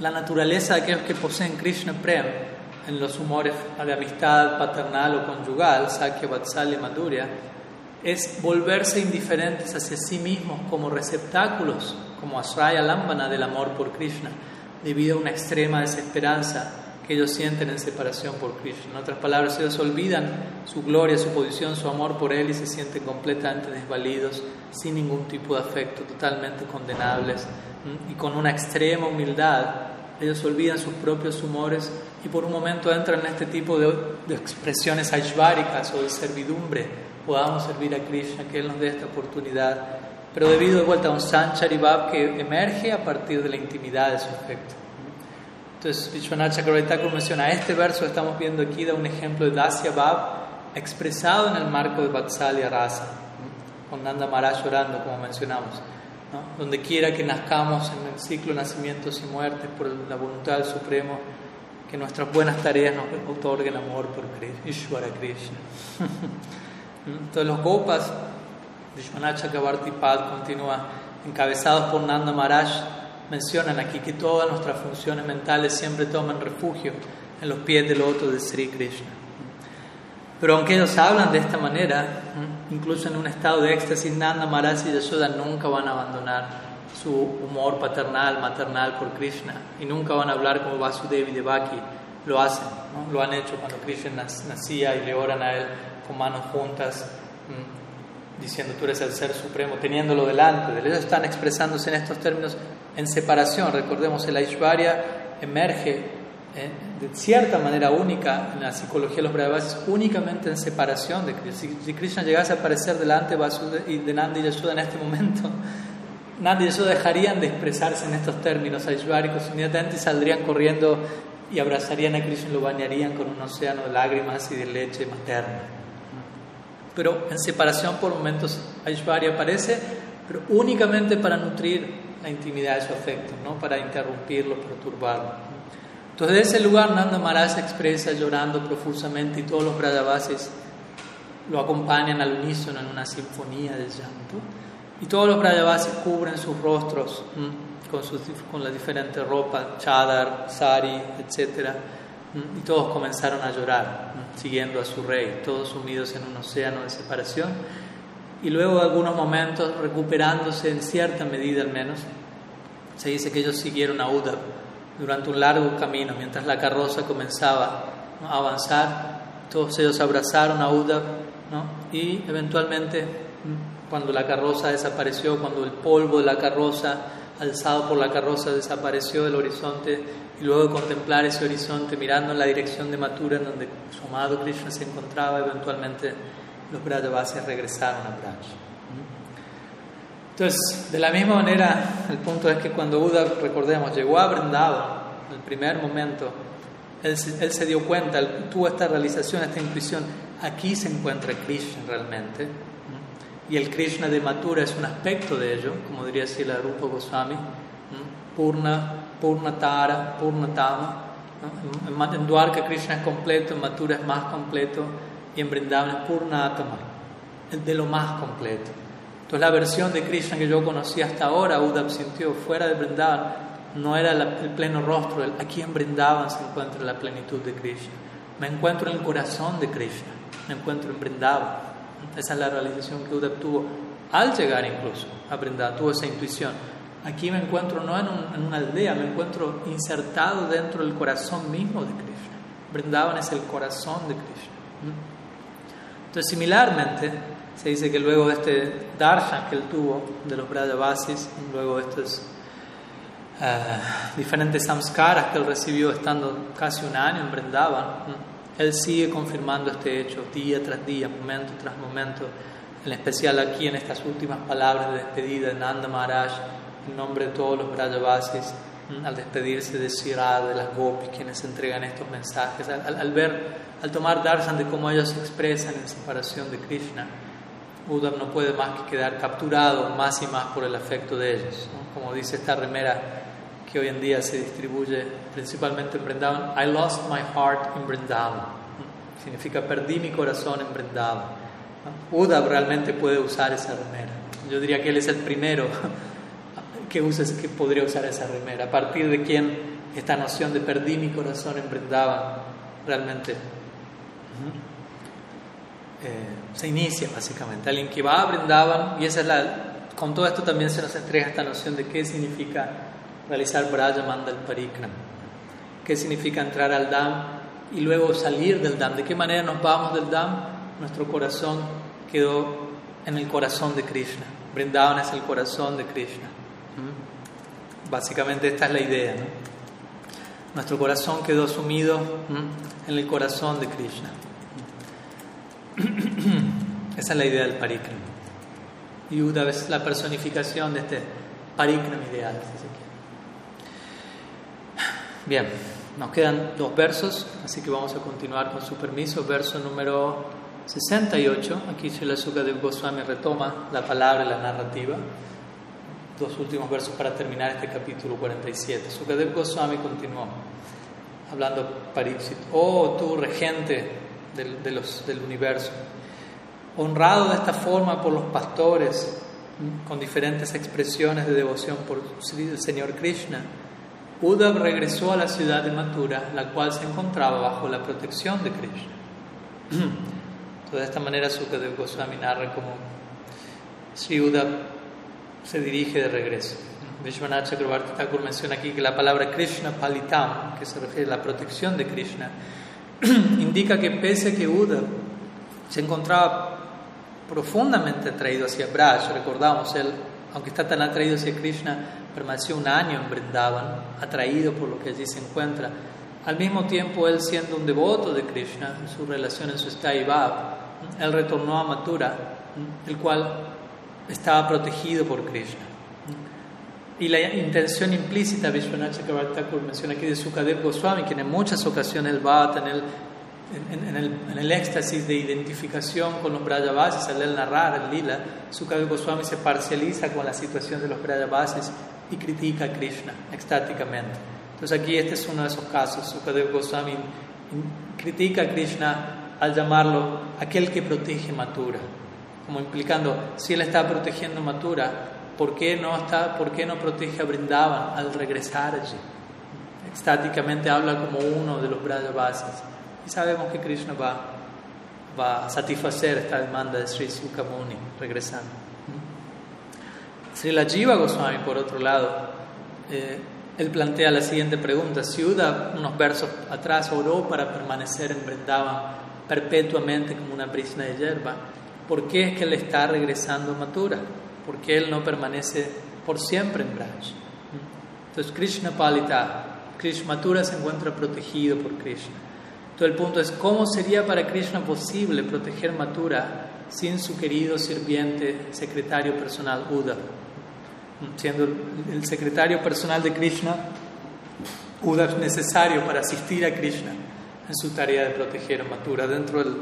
la naturaleza de aquellos que poseen Krishna Prem en los humores de amistad paternal o conyugal, Sakya, Vatsalya, Madhurya, es volverse indiferentes hacia sí mismos como receptáculos como Asraya Lambana del amor por Krishna, debido a una extrema desesperanza que ellos sienten en separación por Krishna. En otras palabras, ellos olvidan su gloria, su posición, su amor por Él y se sienten completamente desvalidos, sin ningún tipo de afecto, totalmente condenables y con una extrema humildad. Ellos olvidan sus propios humores y por un momento entran en este tipo de, de expresiones aishváricas o de servidumbre. Podamos servir a Krishna, que Él nos dé esta oportunidad pero debido de vuelta a un Sanchari Bhav que emerge a partir de la intimidad de su efecto. Entonces, Vishwanath Chakravarti menciona, este verso estamos viendo aquí da un ejemplo de Dasya Bhav expresado en el marco de Vatsalya Rasa, con Nanda Maharaj llorando, como mencionamos. ¿no? Donde quiera que nazcamos en el ciclo de nacimientos y muertes por la voluntad del Supremo, que nuestras buenas tareas nos otorguen amor por Krishna, Ishvara Krishna. Entonces los Gopas Vishwanath Chakrabarti Pad continúa, encabezados por Nanda Maharaj, mencionan aquí que todas nuestras funciones mentales siempre toman refugio en los pies del loto de Sri Krishna. Pero aunque ellos hablan de esta manera, incluso en un estado de éxtasis, Nanda Maharaj y Yashoda nunca van a abandonar su humor paternal, maternal por Krishna y nunca van a hablar como Vasudeva y Devaki lo hacen, lo han hecho cuando Krishna nacía y le oran a él con manos juntas diciendo tú eres el ser supremo, teniéndolo delante de Ellos están expresándose en estos términos en separación. Recordemos, el Aishvarya emerge eh, de cierta manera única en la psicología de los Brahmasis, únicamente en separación de Krishna. Si, Krishna llegase a aparecer delante de Nandi y Yashoda en este momento, Nandi y Yashoda dejarían de expresarse en estos términos aishváricos, inmediatamente saldrían corriendo y abrazarían a Krishna y lo bañarían con un océano de lágrimas y de leche materna pero en separación por momentos Aishwarya aparece, pero únicamente para nutrir la intimidad de su afecto, no para interrumpirlo, perturbarlo. Entonces, de ese lugar, Nanda Maharaj se expresa llorando profusamente y todos los Brajavasis lo acompañan al unísono en una sinfonía de llanto. Y todos los Brajavasis cubren sus rostros con, sus, con la diferente ropa, chadar, sari, etcétera y todos comenzaron a llorar, siguiendo a su rey, todos sumidos en un océano de separación. Y luego algunos momentos, recuperándose en cierta medida al menos, se dice que ellos siguieron a Uda durante un largo camino, mientras la carroza comenzaba a avanzar, todos ellos abrazaron a Uda y eventualmente cuando la carroza desapareció, cuando el polvo de la carroza, alzado por la carroza, desapareció del horizonte, y luego de contemplar ese horizonte mirando en la dirección de Mathura en donde su amado Krishna se encontraba, eventualmente los Brajavasis regresaron a Braj. Entonces, de la misma manera, el punto es que cuando Buda, recordemos, llegó a Vrindavan, en el primer momento, él, él, se dio cuenta, tuvo esta realización, esta intuición, aquí se encuentra Krishna realmente, y el Krishna de Mathura es un aspecto de ello, como diría Sila Rupa Goswami, Purna Purnatara, Purnatama, ¿no? En Dwarka Krishna es completo, en Mathura es más completo y en Vrindavan es Purna Atma, de lo más completo. Entonces la versión de Krishna que yo conocí hasta ahora, Uddhav sintió fuera de Vrindavan, no era el pleno rostro, aquí en Vrindavan se encuentra la plenitud de Krishna. Me encuentro en el corazón de Krishna, me encuentro en Vrindavan. Esa es la realización que Uddhav tuvo al llegar incluso a Vrindavan, tuvo esa intuición. Aquí me encuentro no en, una aldea, me encuentro insertado dentro del corazón mismo de Krishna. Vrindavan es el corazón de Krishna. Entonces, similarmente, se dice que luego de este darshan que él tuvo de los Brajavasis, luego de estos eh, diferentes samskaras que él recibió estando casi un año en Vrindavan, él sigue confirmando este hecho día tras día, momento tras momento, en especial aquí en estas últimas palabras de despedida de Nanda Maharaj, en nombre de todos los Brajavasis, al despedirse de Sirad, de las Gopis, quienes entregan estos mensajes, al, ver, al tomar darshan de cómo ellos se expresan en separación de Krishna, Uddhav no puede más que quedar capturado más y más por el afecto de ellos. Como dice esta remera que hoy en día se distribuye principalmente en Vrindavan, I lost my heart in Vrindavan. Significa perdí mi corazón en Vrindavan. Uddhav realmente puede usar esa remera. Yo diría que él es el primero que, usa, que podría usar esa remera. A partir de quien esta noción de perdí mi corazón en realmente eh, se inicia básicamente. Alguien que va a Vrindavan y esa es la... Con todo esto también se nos entrega esta noción de qué significa realizar Braja Mandal Parikram. ¿Qué significa entrar al Dham y luego salir del Dham? ¿De qué manera nos vamos del Dham? Nuestro corazón quedó en el corazón de Krishna. Vrindavan es el corazón de Krishna. Básicamente esta es la idea. Nuestro corazón quedó sumido en el corazón de Krishna. Esa es la idea del parikram. Y Uddhava es la personificación de este parikram ideal. Bien, nos quedan dos versos, así que vamos a continuar con su permiso. Verso número 68. Aquí Srila de Goswami retoma la palabra y la narrativa. Dos últimos versos para terminar este capítulo 47. Sukadev Goswami continuó hablando Pariksit. Oh, tú regente del, de los, del universo, honrado de esta forma por los pastores, con diferentes expresiones de devoción por el Señor Krishna Uddhav regresó a la ciudad de Mathura, la cual se encontraba bajo la protección de Krishna. de esta manera Sukadev Goswami narra como Sri Uddhav se dirige de regreso. Vishwanath Chakrabarti Thakur menciona aquí que la palabra Krishna Palitam, que se refiere a la protección de Krishna, indica que pese que Uddhav se encontraba profundamente atraído hacia Braj, recordamos, él, aunque está tan atraído hacia Krishna, permaneció un año en Vrindavan, atraído por lo que allí se encuentra. Al mismo tiempo, él siendo un devoto de Krishna, en su relación en su Stai él retornó a Mathura, el cual estaba protegido por Krishna. Y la intención implícita, Vishwanath Chakrabarti menciona aquí de Sukadev Goswami, quien en muchas ocasiones va a tener en, el, en, el, éxtasis de identificación con los Brajavasis, al narrar el lila, Sukadev Goswami se parcializa con la situación de los Brajavasis y critica a Krishna extáticamente. Entonces aquí este es uno de esos casos. Sukadev Goswami critica a Krishna al llamarlo aquel que protege Mathura, como implicando, si él está protegiendo Mathura, ¿por qué no, está, por qué no protege a Brindavan al regresar allí? Extáticamente habla como uno de los Brajavasis. Y sabemos que Krishna va, va a satisfacer esta demanda de Sri Sukamuni regresando. Sri Jiva Goswami, por otro lado, eh, él plantea la siguiente pregunta. Si Uda, unos versos atrás, oró para permanecer en Vrindavan perpetuamente como una brisna de hierba, ¿por qué es que él está regresando a Mathura? ¿Por qué él no permanece por siempre en Braj? Entonces, Krishna Palita, Krishna Mathura se encuentra protegido por Krishna. Entonces, el punto es: ¿cómo sería para Krishna posible proteger Mathura sin su querido sirviente, secretario personal Uda? siendo el secretario personal de Krishna, Uda es necesario para asistir a Krishna en su tarea de proteger a Mathura, dentro del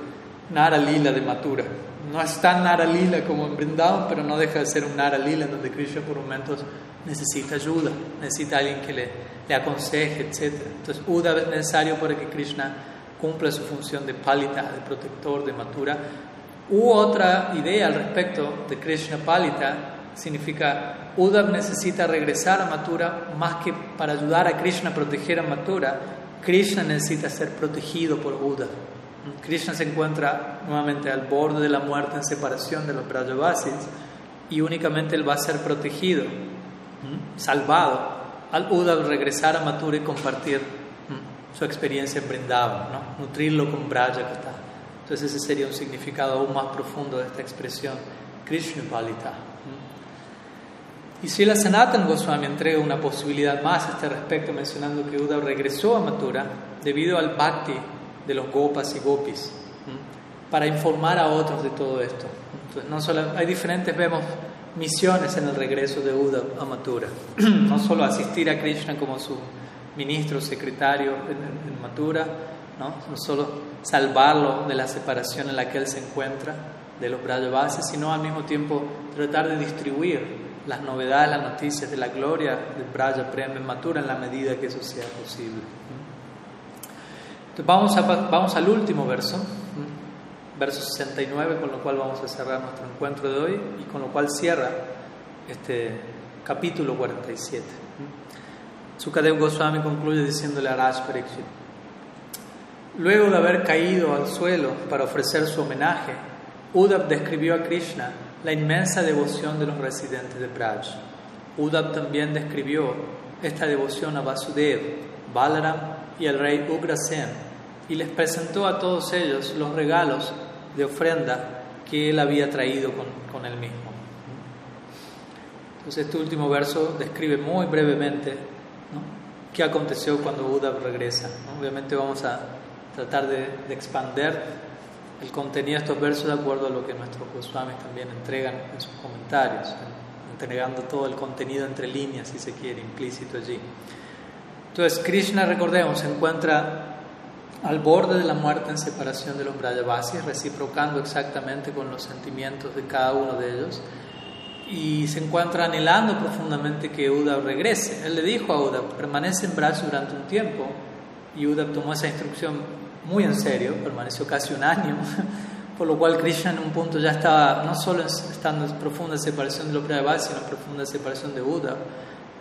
Nara Lila de Mathura. No es tan Nara Lila como en Vrindavan, pero no deja de ser un Nara Lila en donde Krishna por momentos necesita ayuda, necesita alguien que le, le aconseje, etc. Entonces, Uddhava es necesario para que Krishna cumpla su función de palita, de protector, de matura. U otra idea al respecto de Krishna palita significa Uddhav necesita regresar a Mathura más que para ayudar a Krishna a proteger a Mathura, Krishna necesita ser protegido por Uddhav. Krishna se encuentra nuevamente al borde de la muerte en separación de los Brajavasis y únicamente él va a ser protegido, salvado, al Uddhav regresar a Mathura y compartir su experiencia en ¿no? nutrirlo con Brajakata. Entonces ese sería un significado aún más profundo de esta expresión, Krishna Palita. Y si la Sanatan Goswami entrega una posibilidad más a este respecto, mencionando que Uddhav regresó a Mathura debido al bhakti de los gopas y gopis, para informar a otros de todo esto. Entonces, no solo, hay diferentes, vemos, misiones en el regreso de Uddhav a Mathura. no solo asistir a Krishna como su ministro, secretario en, en Mathura, ¿no? no solo salvarlo de la separación en la que él se encuentra de los Brajavasis, sino al mismo tiempo tratar de distribuir las novedades, las noticias de la gloria del Braja Prem en Mathura en la medida que eso sea posible. Entonces vamos, a, vamos al último verso, verso 69, con lo cual vamos a cerrar nuestro encuentro de hoy y con lo cual cierra este capítulo 47. Sukadev Goswami concluye diciéndole a Raj Pariksit, luego de haber caído al suelo para ofrecer su homenaje, Uddhav describió a Krishna la inmensa devoción de los residentes de Braj. Uddhav también describió esta devoción a Vasudev, Balaram y al rey Ugrasen y les presentó a todos ellos los regalos de ofrenda que él había traído con, con él mismo. Entonces este último verso describe muy brevemente qué aconteció cuando Uddhav regresa. Obviamente vamos a tratar de, de expander el contenido de estos versos de acuerdo a lo que nuestros Goswamis también entregan en sus comentarios, entregando todo el contenido entre líneas, si se quiere, implícito allí. Entonces, Krishna, recordemos, se encuentra al borde de la muerte en separación de los Brajavasis, reciprocando exactamente con los sentimientos de cada uno de ellos, y se encuentra anhelando profundamente que Uddhav regrese. Él le dijo a Uddhav, permanece en Braj durante un tiempo, y Uddhav tomó esa instrucción muy en serio, permaneció casi un año, por lo cual Krishna en un punto ya estaba no solo estando en profunda separación de los Prabhupada, sino en profunda separación de Buda,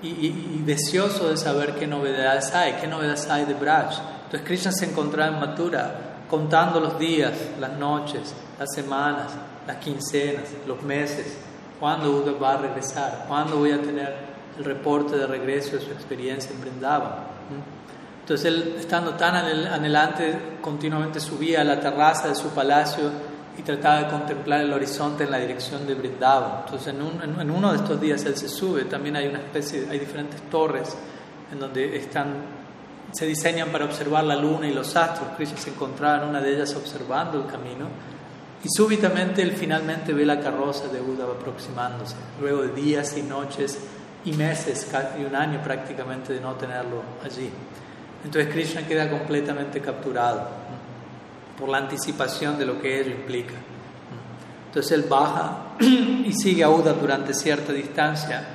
y, deseoso de saber qué novedades hay, qué novedades hay de Braj. Entonces Krishna se encontraba en Mathura contando los días, las noches, las semanas, las quincenas, los meses, cuándo Buda va a regresar, cuándo voy a tener el reporte de regreso de su experiencia en Vrindavan. Entonces él, estando tan anhelante, continuamente subía a la terraza de su palacio y trataba de contemplar el horizonte en la dirección de Vrindavan. Entonces en, en, uno de estos días él se sube, también hay una especie, hay diferentes torres en donde están, se diseñan para observar la luna y los astros. Krishna se encontraba en una de ellas observando el camino y súbitamente él finalmente ve la carroza de Buda aproximándose, luego de días y noches y meses, casi un año prácticamente de no tenerlo allí. Entonces Krishna queda completamente capturado por la anticipación de lo que ello implica. Entonces él baja y sigue a Uda durante cierta distancia.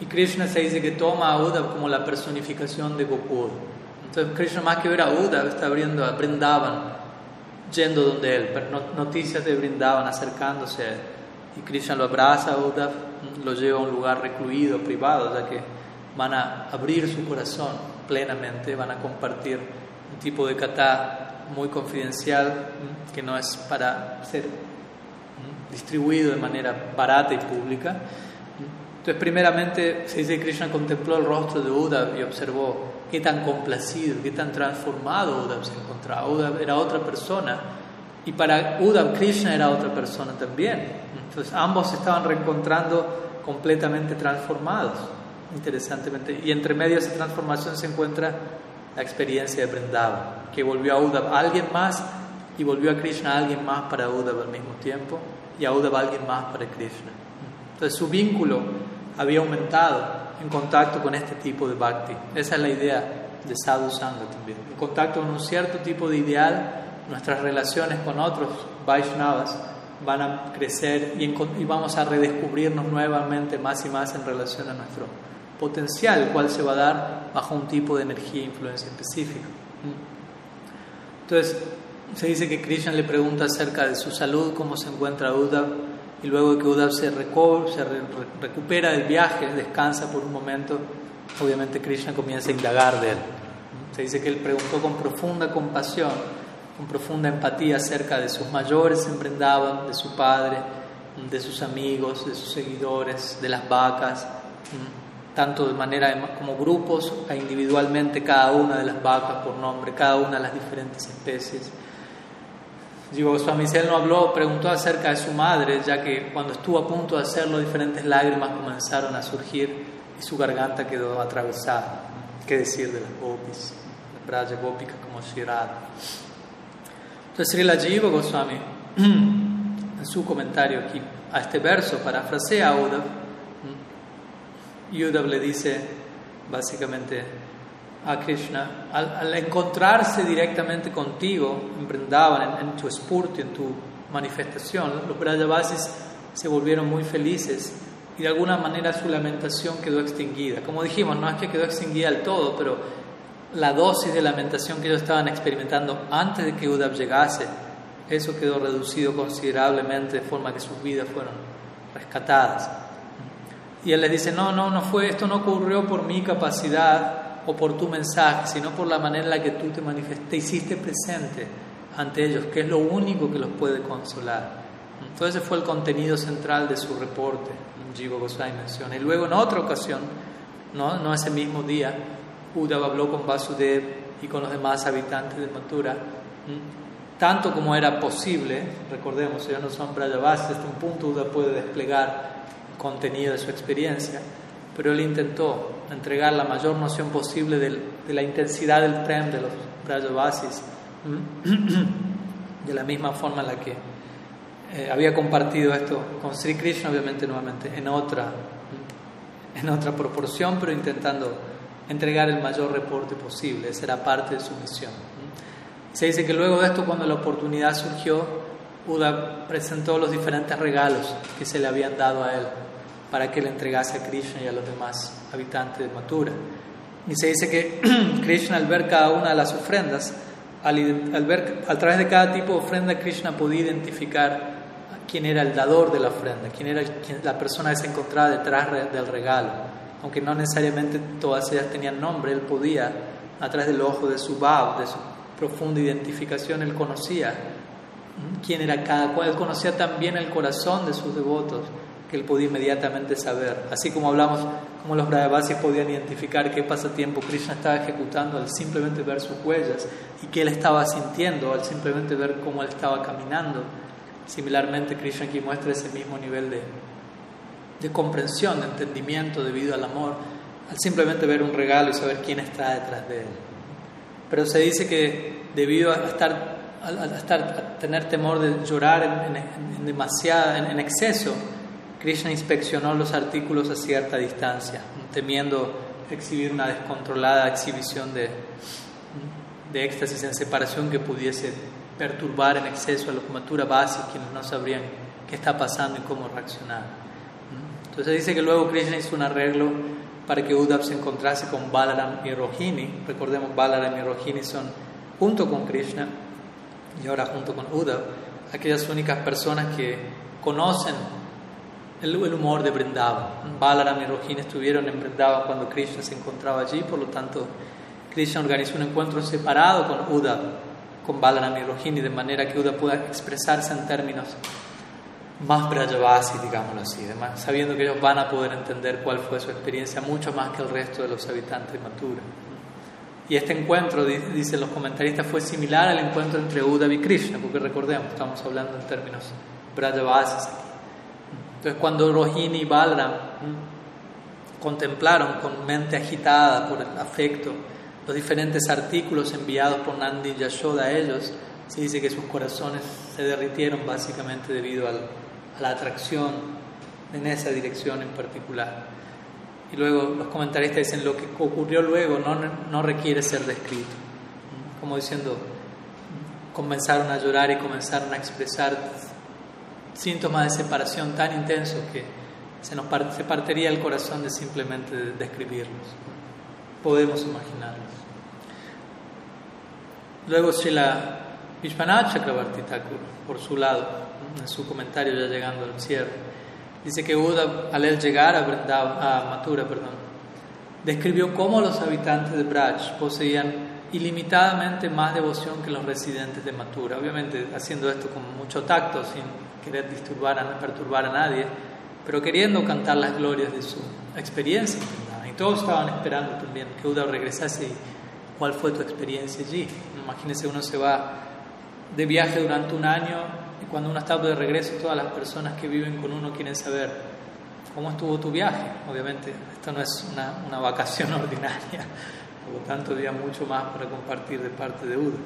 Y Krishna se dice que toma a Uda como la personificación de Gokul. Entonces Krishna más que ver a Uda está abriendo a Brindavan, yendo donde él, noticias de Brindavan acercándose a él. Y Krishna lo abraza a Uda, lo lleva a un lugar recluido, privado, ya que van a abrir su corazón plenamente, van a compartir un tipo de kata muy confidencial que no es para ser distribuido de manera barata y pública. Entonces, primeramente, se dice que Krishna contempló el rostro de Uddhav y observó qué tan complacido, qué tan transformado Uddhav se encontraba. Uddhav era otra persona y para Uddhav Krishna era otra persona también. Entonces, ambos se estaban reencontrando completamente transformados interesantemente. Y entre medio de esa transformación se encuentra la experiencia de Vrindavan, que volvió a Uddhav a alguien más y volvió a Krishna alguien más para Uddhav al mismo tiempo y a Uddhav a alguien más para Krishna. Entonces su vínculo había aumentado en contacto con este tipo de bhakti. Esa es la idea de sadhu sangha también. En contacto con un cierto tipo de ideal, nuestras relaciones con otros Vaishnavas van a crecer y, y vamos a redescubrirnos nuevamente más y más en relación a nuestro potencial, cual se va a dar bajo un tipo de energía e influencia específica. Entonces, se dice que Krishna le pregunta acerca de su salud, cómo se encuentra Uddhav, y luego que Uddhav se, se recupera del viaje, descansa por un momento, obviamente Krishna comienza a indagar de él. Se dice que él preguntó con profunda compasión, con profunda empatía acerca de sus mayores en de su padre, de sus amigos, de sus seguidores, de las vacas, tanto de manera como grupos e individualmente cada una de las vacas por nombre, cada una de las diferentes especies. Jiva Goswami él no habló, preguntó acerca de su madre, ya que cuando estuvo a punto de hacerlo, diferentes lágrimas comenzaron a surgir y su garganta quedó atravesada. ¿Qué decir de las gopis, las braya gópicas como Shirada? Entonces Srila Jiva Goswami, en su comentario aquí a este verso, parafrasea a Uddhav, Uddhav le dice básicamente a Krishna, al, encontrarse directamente contigo en en, tu espurti, en tu manifestación, los Brajavasis se volvieron muy felices y de alguna manera su lamentación quedó extinguida. Como dijimos, no es que quedó extinguida del todo, pero la dosis de lamentación que ellos estaban experimentando antes de que Uddhav llegase, eso quedó reducido considerablemente de forma que sus vidas fueron rescatadas. Y él les dice, no, no, no fue, esto no ocurrió por mi capacidad o por tu mensaje, sino por la manera en la que tú te manifestaste, hiciste presente ante ellos, que es lo único que los puede consolar. Entonces ese fue el contenido central de su reporte, Jiva Goswami menciona. Y luego en otra ocasión, no, no ese mismo día, Uddhava habló con Vasudev y con los demás habitantes de Mathura, tanto como era posible, recordemos, ya no son Brajavas, desde un punto Uddhava puede desplegar contenido de su experiencia, pero él intentó entregar la mayor noción posible de, la intensidad del prem de los Brajavasis, de la misma forma en la que eh, había compartido esto con Sri Krishna, obviamente nuevamente en otra, en otra proporción, pero intentando entregar el mayor reporte posible, esa era parte de su misión. Se dice que luego de esto, cuando la oportunidad surgió, Uda presentó los diferentes regalos que se le habían dado a él para que le entregase a Krishna y a los demás habitantes de Mathura. Y se dice que Krishna al ver cada una de las ofrendas, al, ver, a través de cada tipo de ofrenda, Krishna podía identificar quién era el dador de la ofrenda, quién era la persona que se encontraba detrás del regalo. Aunque no necesariamente todas ellas tenían nombre, él podía, a través del ojo de su bab, de su profunda identificación, él conocía quién era cada cual, él conocía también el corazón de sus devotos, que él podía inmediatamente saber. Así como hablamos, como los Brahavasis podían identificar qué pasatiempo Krishna estaba ejecutando al simplemente ver sus huellas y qué él estaba sintiendo al simplemente ver cómo él estaba caminando. Similarmente, Krishna aquí muestra ese mismo nivel de, de comprensión, de entendimiento debido al amor, al simplemente ver un regalo y saber quién está detrás de él. Pero se dice que debido a estar, a, estar, tener temor de llorar en, demasiada, en, exceso, Krishna inspeccionó los artículos a cierta distancia, temiendo exhibir una descontrolada exhibición de, de éxtasis en separación que pudiese perturbar en exceso a la locomotora básica, quienes no sabrían qué está pasando y cómo reaccionar. Entonces dice que luego Krishna hizo un arreglo para que Uddhav se encontrase con Balaram y Rohini. Recordemos, Balaram y Rohini son junto con Krishna y ahora junto con Uddhav, aquellas únicas personas que conocen el, humor de Vrindavan. Balaram y Rohini estuvieron en Vrindavan cuando Krishna se encontraba allí, por lo tanto Krishna organizó un encuentro separado con Uddhav, con Balaram y Rohini, de manera que Uddhav pueda expresarse en términos más Brajavasi, digámoslo así, sabiendo que ellos van a poder entender cuál fue su experiencia mucho más que el resto de los habitantes de Mathura. Y este encuentro, dicen los comentaristas, fue similar al encuentro entre Uddhav y Krishna, porque recordemos, estamos hablando en términos Brajavasis Entonces, cuando Rohini y Balram contemplaron con mente agitada por el afecto los diferentes artículos enviados por Nandi y Yashoda a ellos, se dice que sus corazones se derritieron básicamente debido al la atracción en esa dirección en particular. Y luego los comentaristas dicen lo que ocurrió luego no, no requiere ser descrito. Como diciendo, comenzaron a llorar y comenzaron a expresar síntomas de separación tan intensos que se nos se partiría el corazón de simplemente describirlos. Podemos imaginarlos. Luego la Vishwanath Chakravarti Thakur, por su lado, en su comentario ya llegando al cierre, dice que Uda, al él llegar a, a Mathura, perdón, describió cómo los habitantes de Braj poseían ilimitadamente más devoción que los residentes de Mathura. Obviamente haciendo esto con mucho tacto, sin querer disturbar a, perturbar a nadie, pero queriendo cantar las glorias de su experiencia. Y todos estaban esperando también que Uda regresase y cuál fue tu experiencia allí. Imagínese uno se va de viaje durante un año y cuando uno está de regreso todas las personas que viven con uno quieren saber cómo estuvo tu viaje. Obviamente esto no es una, una vacación ordinaria, por lo tanto había mucho más para compartir de parte de Uda.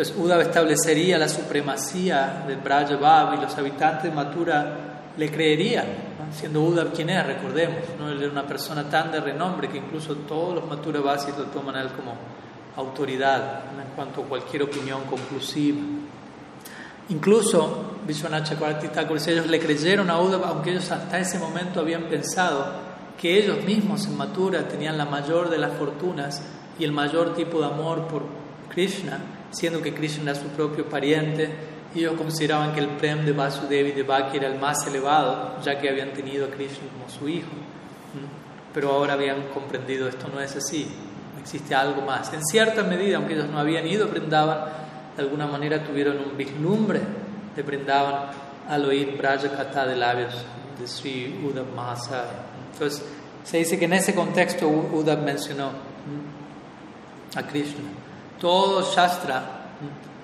Entonces Uda establecería la supremacía del Brajabab y los habitantes de Mathura le creerían, siendo Uda quien es, recordemos, ¿no? él era una persona tan de renombre que incluso todos los Mathura Vasis lo toman a él como autoridad en cuanto a cualquier opinión conclusiva. Incluso Vishwanath Chakravarti ellos le creyeron a Uda, aunque ellos hasta ese momento habían pensado que ellos mismos en Mathura tenían la mayor de las fortunas y el mayor tipo de amor por Krishna, siendo que Krishna era su propio pariente, ellos consideraban que el prem de Vasudevi y de Bhakti era el más elevado, ya que habían tenido a Krishna como su hijo. Pero ahora habían comprendido esto no es así existe algo más. En cierta medida, aunque ellos no habían ido a de alguna manera tuvieron un vislumbre de Brindavan al oír Braja Kata de labios de Sri Uddhav Mahasaya. Entonces, se dice que en ese contexto Uddhav mencionó a Krishna. Todo Shastra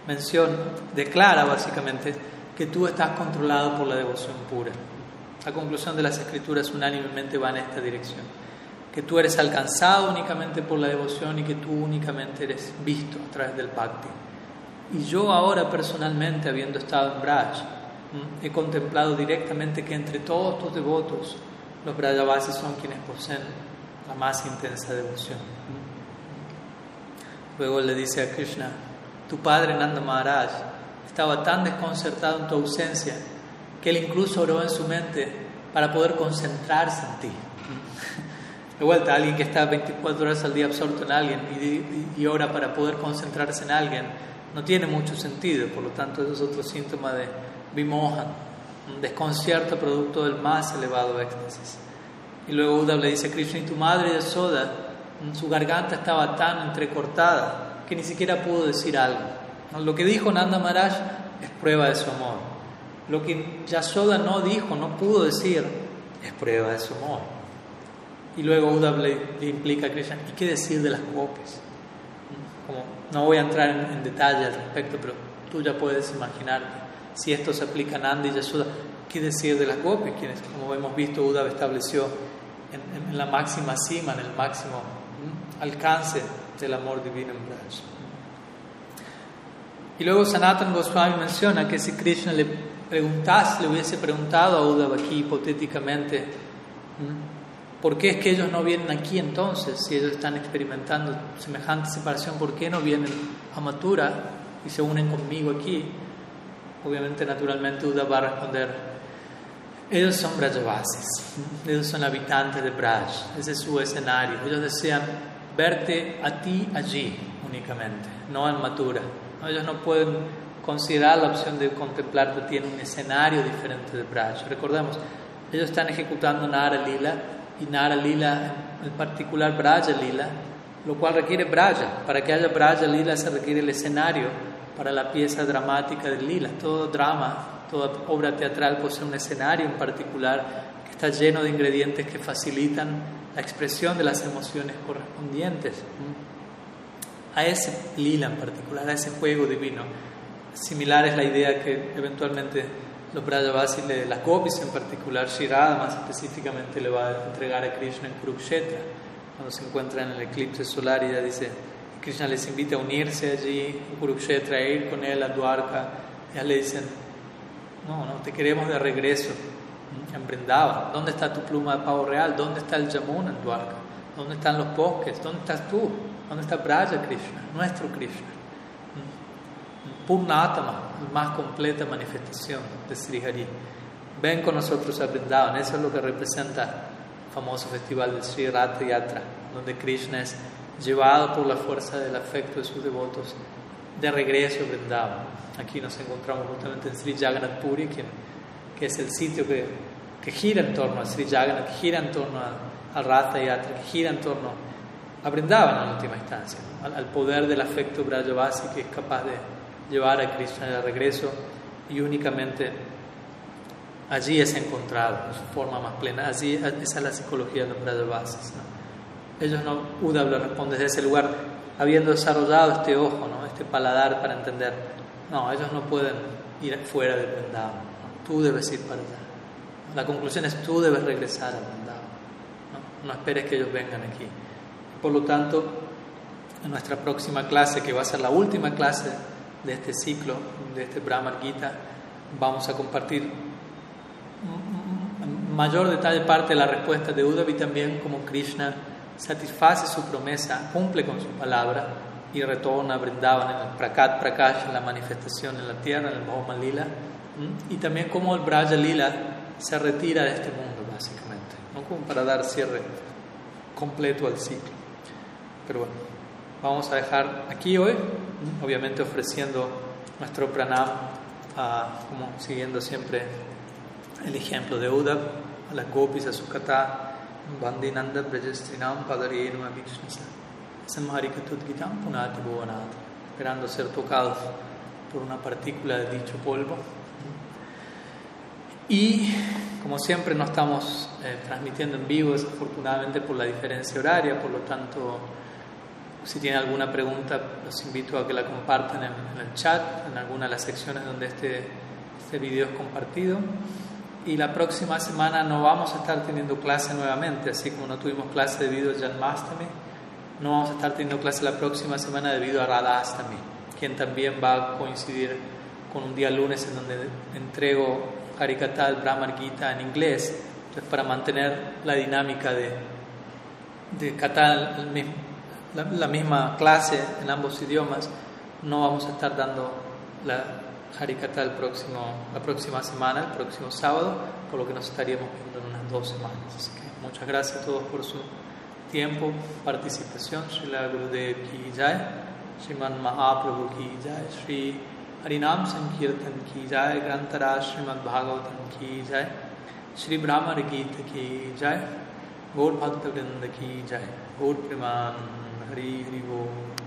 menciona, declara básicamente que tú estás controlado por la devoción pura. La conclusión de las escrituras unánimemente va en esta dirección que tú eres alcanzado únicamente por la devoción y que tú únicamente eres visto a través del bhakti. Y yo ahora personalmente, habiendo estado en Braj, he contemplado directamente que entre todos tus devotos, los Brajavasis son quienes poseen la más intensa devoción. Luego le dice a Krishna, tu padre Nanda Maharaj estaba tan desconcertado en tu ausencia que él incluso oró en su mente para poder concentrarse en ti. De vuelta, alguien que está 24 horas al día absorto en alguien y, ora para poder concentrarse en alguien, no tiene mucho sentido. Por lo tanto, eso es otro síntoma de vimohan, un desconcierto producto del más elevado éxtasis. Y luego Uda le dice a Krishna, y tu madre de Soda, su garganta estaba tan entrecortada que ni siquiera pudo decir algo. Lo que dijo Nanda Maharaj es prueba de su amor. Lo que Yasoda no dijo, no pudo decir, es prueba de su amor. Y luego Uddhav le, implica a Krishna, ¿y qué decir de las? Como, no voy a entrar en, detalle al respecto, pero tú ya puedes imaginarte, si esto se aplica a Nandi y Yashoda, ¿qué decir de las gopis? Quienes, como hemos visto, Uddhav estableció en, la máxima cima, en el máximo alcance del amor divino en Braj. Y luego Sanatan Goswami menciona que si Krishna le preguntase, le hubiese preguntado a Uddhav aquí hipotéticamente, ¿Por qué es que ellos no vienen aquí entonces? Si ellos están experimentando semejante separación, ¿por qué no vienen a Matura y se unen conmigo aquí? Obviamente, naturalmente, Uda va a responder, ellos son Brajavasis, ellos son habitantes de Braj, ese es su escenario. Ellos desean verte a ti allí únicamente, no en Matura. Ellos no pueden considerar la opción de contemplarte a ti en un escenario diferente de Braj. Recordemos, ellos están ejecutando Nara Lila y Nara Lila, en particular Braja Lila, lo cual requiere Braja. Para que haya Braja Lila se requiere el escenario para la pieza dramática de Lila. Todo drama, toda obra teatral posee un escenario en particular que está lleno de ingredientes que facilitan la expresión de las emociones correspondientes. A ese lila en particular, a ese juego divino. Similar es la idea que eventualmente los Brajavasis, las gopis en particular, Shirada más específicamente le va a entregar a Krishna en Kurukshetra, cuando se encuentra en el eclipse solar y ya dice, Krishna les invita a unirse allí Kurukshetra, a ir con él a Dwarka, ya le dicen, no, no, te queremos de regreso en Vrindavan, ¿dónde está tu pluma de pavo real? ¿Dónde está el Yamuna en Dwarka? ¿Dónde están los bosques? ¿Dónde estás tú? ¿Dónde está Braja Krishna, nuestro Krishna? Purnatama, la más completa manifestación de Sri Hari. ven con nosotros a Brindavan. Eso es lo que representa el famoso festival del Sri Ratha Yatra, donde Krishna es llevado por la fuerza del afecto de sus devotos de regreso a Vrindavan. Aquí nos encontramos justamente en Sri Jagannath Puri, que, es el sitio que, que, gira en torno a Sri Jagannath, que gira en torno al Ratha Yatra, que gira en torno a Vrindavan en última instancia, al, poder del afecto Brajavasi que es capaz de llevar a Krishna de regreso y únicamente allí es encontrado en su forma más plena. Allí, esa es la psicología de los Brajavasis. Ellos no, Uda lo responde desde ese lugar, habiendo desarrollado este ojo, ¿no? este paladar para entender. No, ellos no pueden ir fuera del Vrindavan. Tú debes ir para allá. La conclusión es tú debes regresar al Vrindavan. ¿no? esperes que ellos vengan aquí. Por lo tanto, en nuestra próxima clase, que va a ser la última clase de este ciclo, de este Brahma Gita, vamos a compartir en mayor detalle parte de la respuesta de Uddhav y también como Krishna satisface su promesa, cumple con su palabra y retorna a Brindavan en el Prakat Prakash, en la manifestación en la tierra, en el Mahoma Lila, y también como el Braja Lila se retira de este mundo, básicamente, ¿no? como para dar cierre completo al ciclo. Pero bueno, vamos a dejar aquí hoy, obviamente ofreciendo nuestro pranam, como siguiendo siempre el ejemplo de Uddhav, a las gopis, a su kata, Bandinanda Brajastrinam Padarenu Abhishnasa Samharikatudgitam Punati esperando ser tocados por una partícula de dicho polvo. Y como siempre no estamos eh, transmitiendo en vivo, desafortunadamente por la diferencia horaria, por lo tanto, si tienen alguna pregunta, los invito a que la compartan en, el chat, en alguna de las secciones donde este, este video es compartido. Y la próxima semana no vamos a estar teniendo clase nuevamente, así como no tuvimos clase debido a Janmastami, no vamos a estar teniendo clase la próxima semana debido a Radhastami, quien también va a coincidir con un día lunes en donde entrego Harikata, el Brahmar Gita en inglés, para mantener la dinámica de, de Kata, la, la misma clase en ambos idiomas, no vamos a estar dando la Harikata el próximo, la próxima semana, el próximo sábado, por lo que nos estaríamos viendo en unas dos semanas. Así que muchas gracias a todos por su tiempo, participación. Srila Gurudev ki jai, Sriman Mahaprabhu ki jai, Sri Harinam Sankirtan ki jai, Grantara Srimad Bhagavatam ki jai, Sri Brahmar Gita ki jai, Gaur Bhakta Vrinda ki jai, Gaur Priman Hari Hari Om.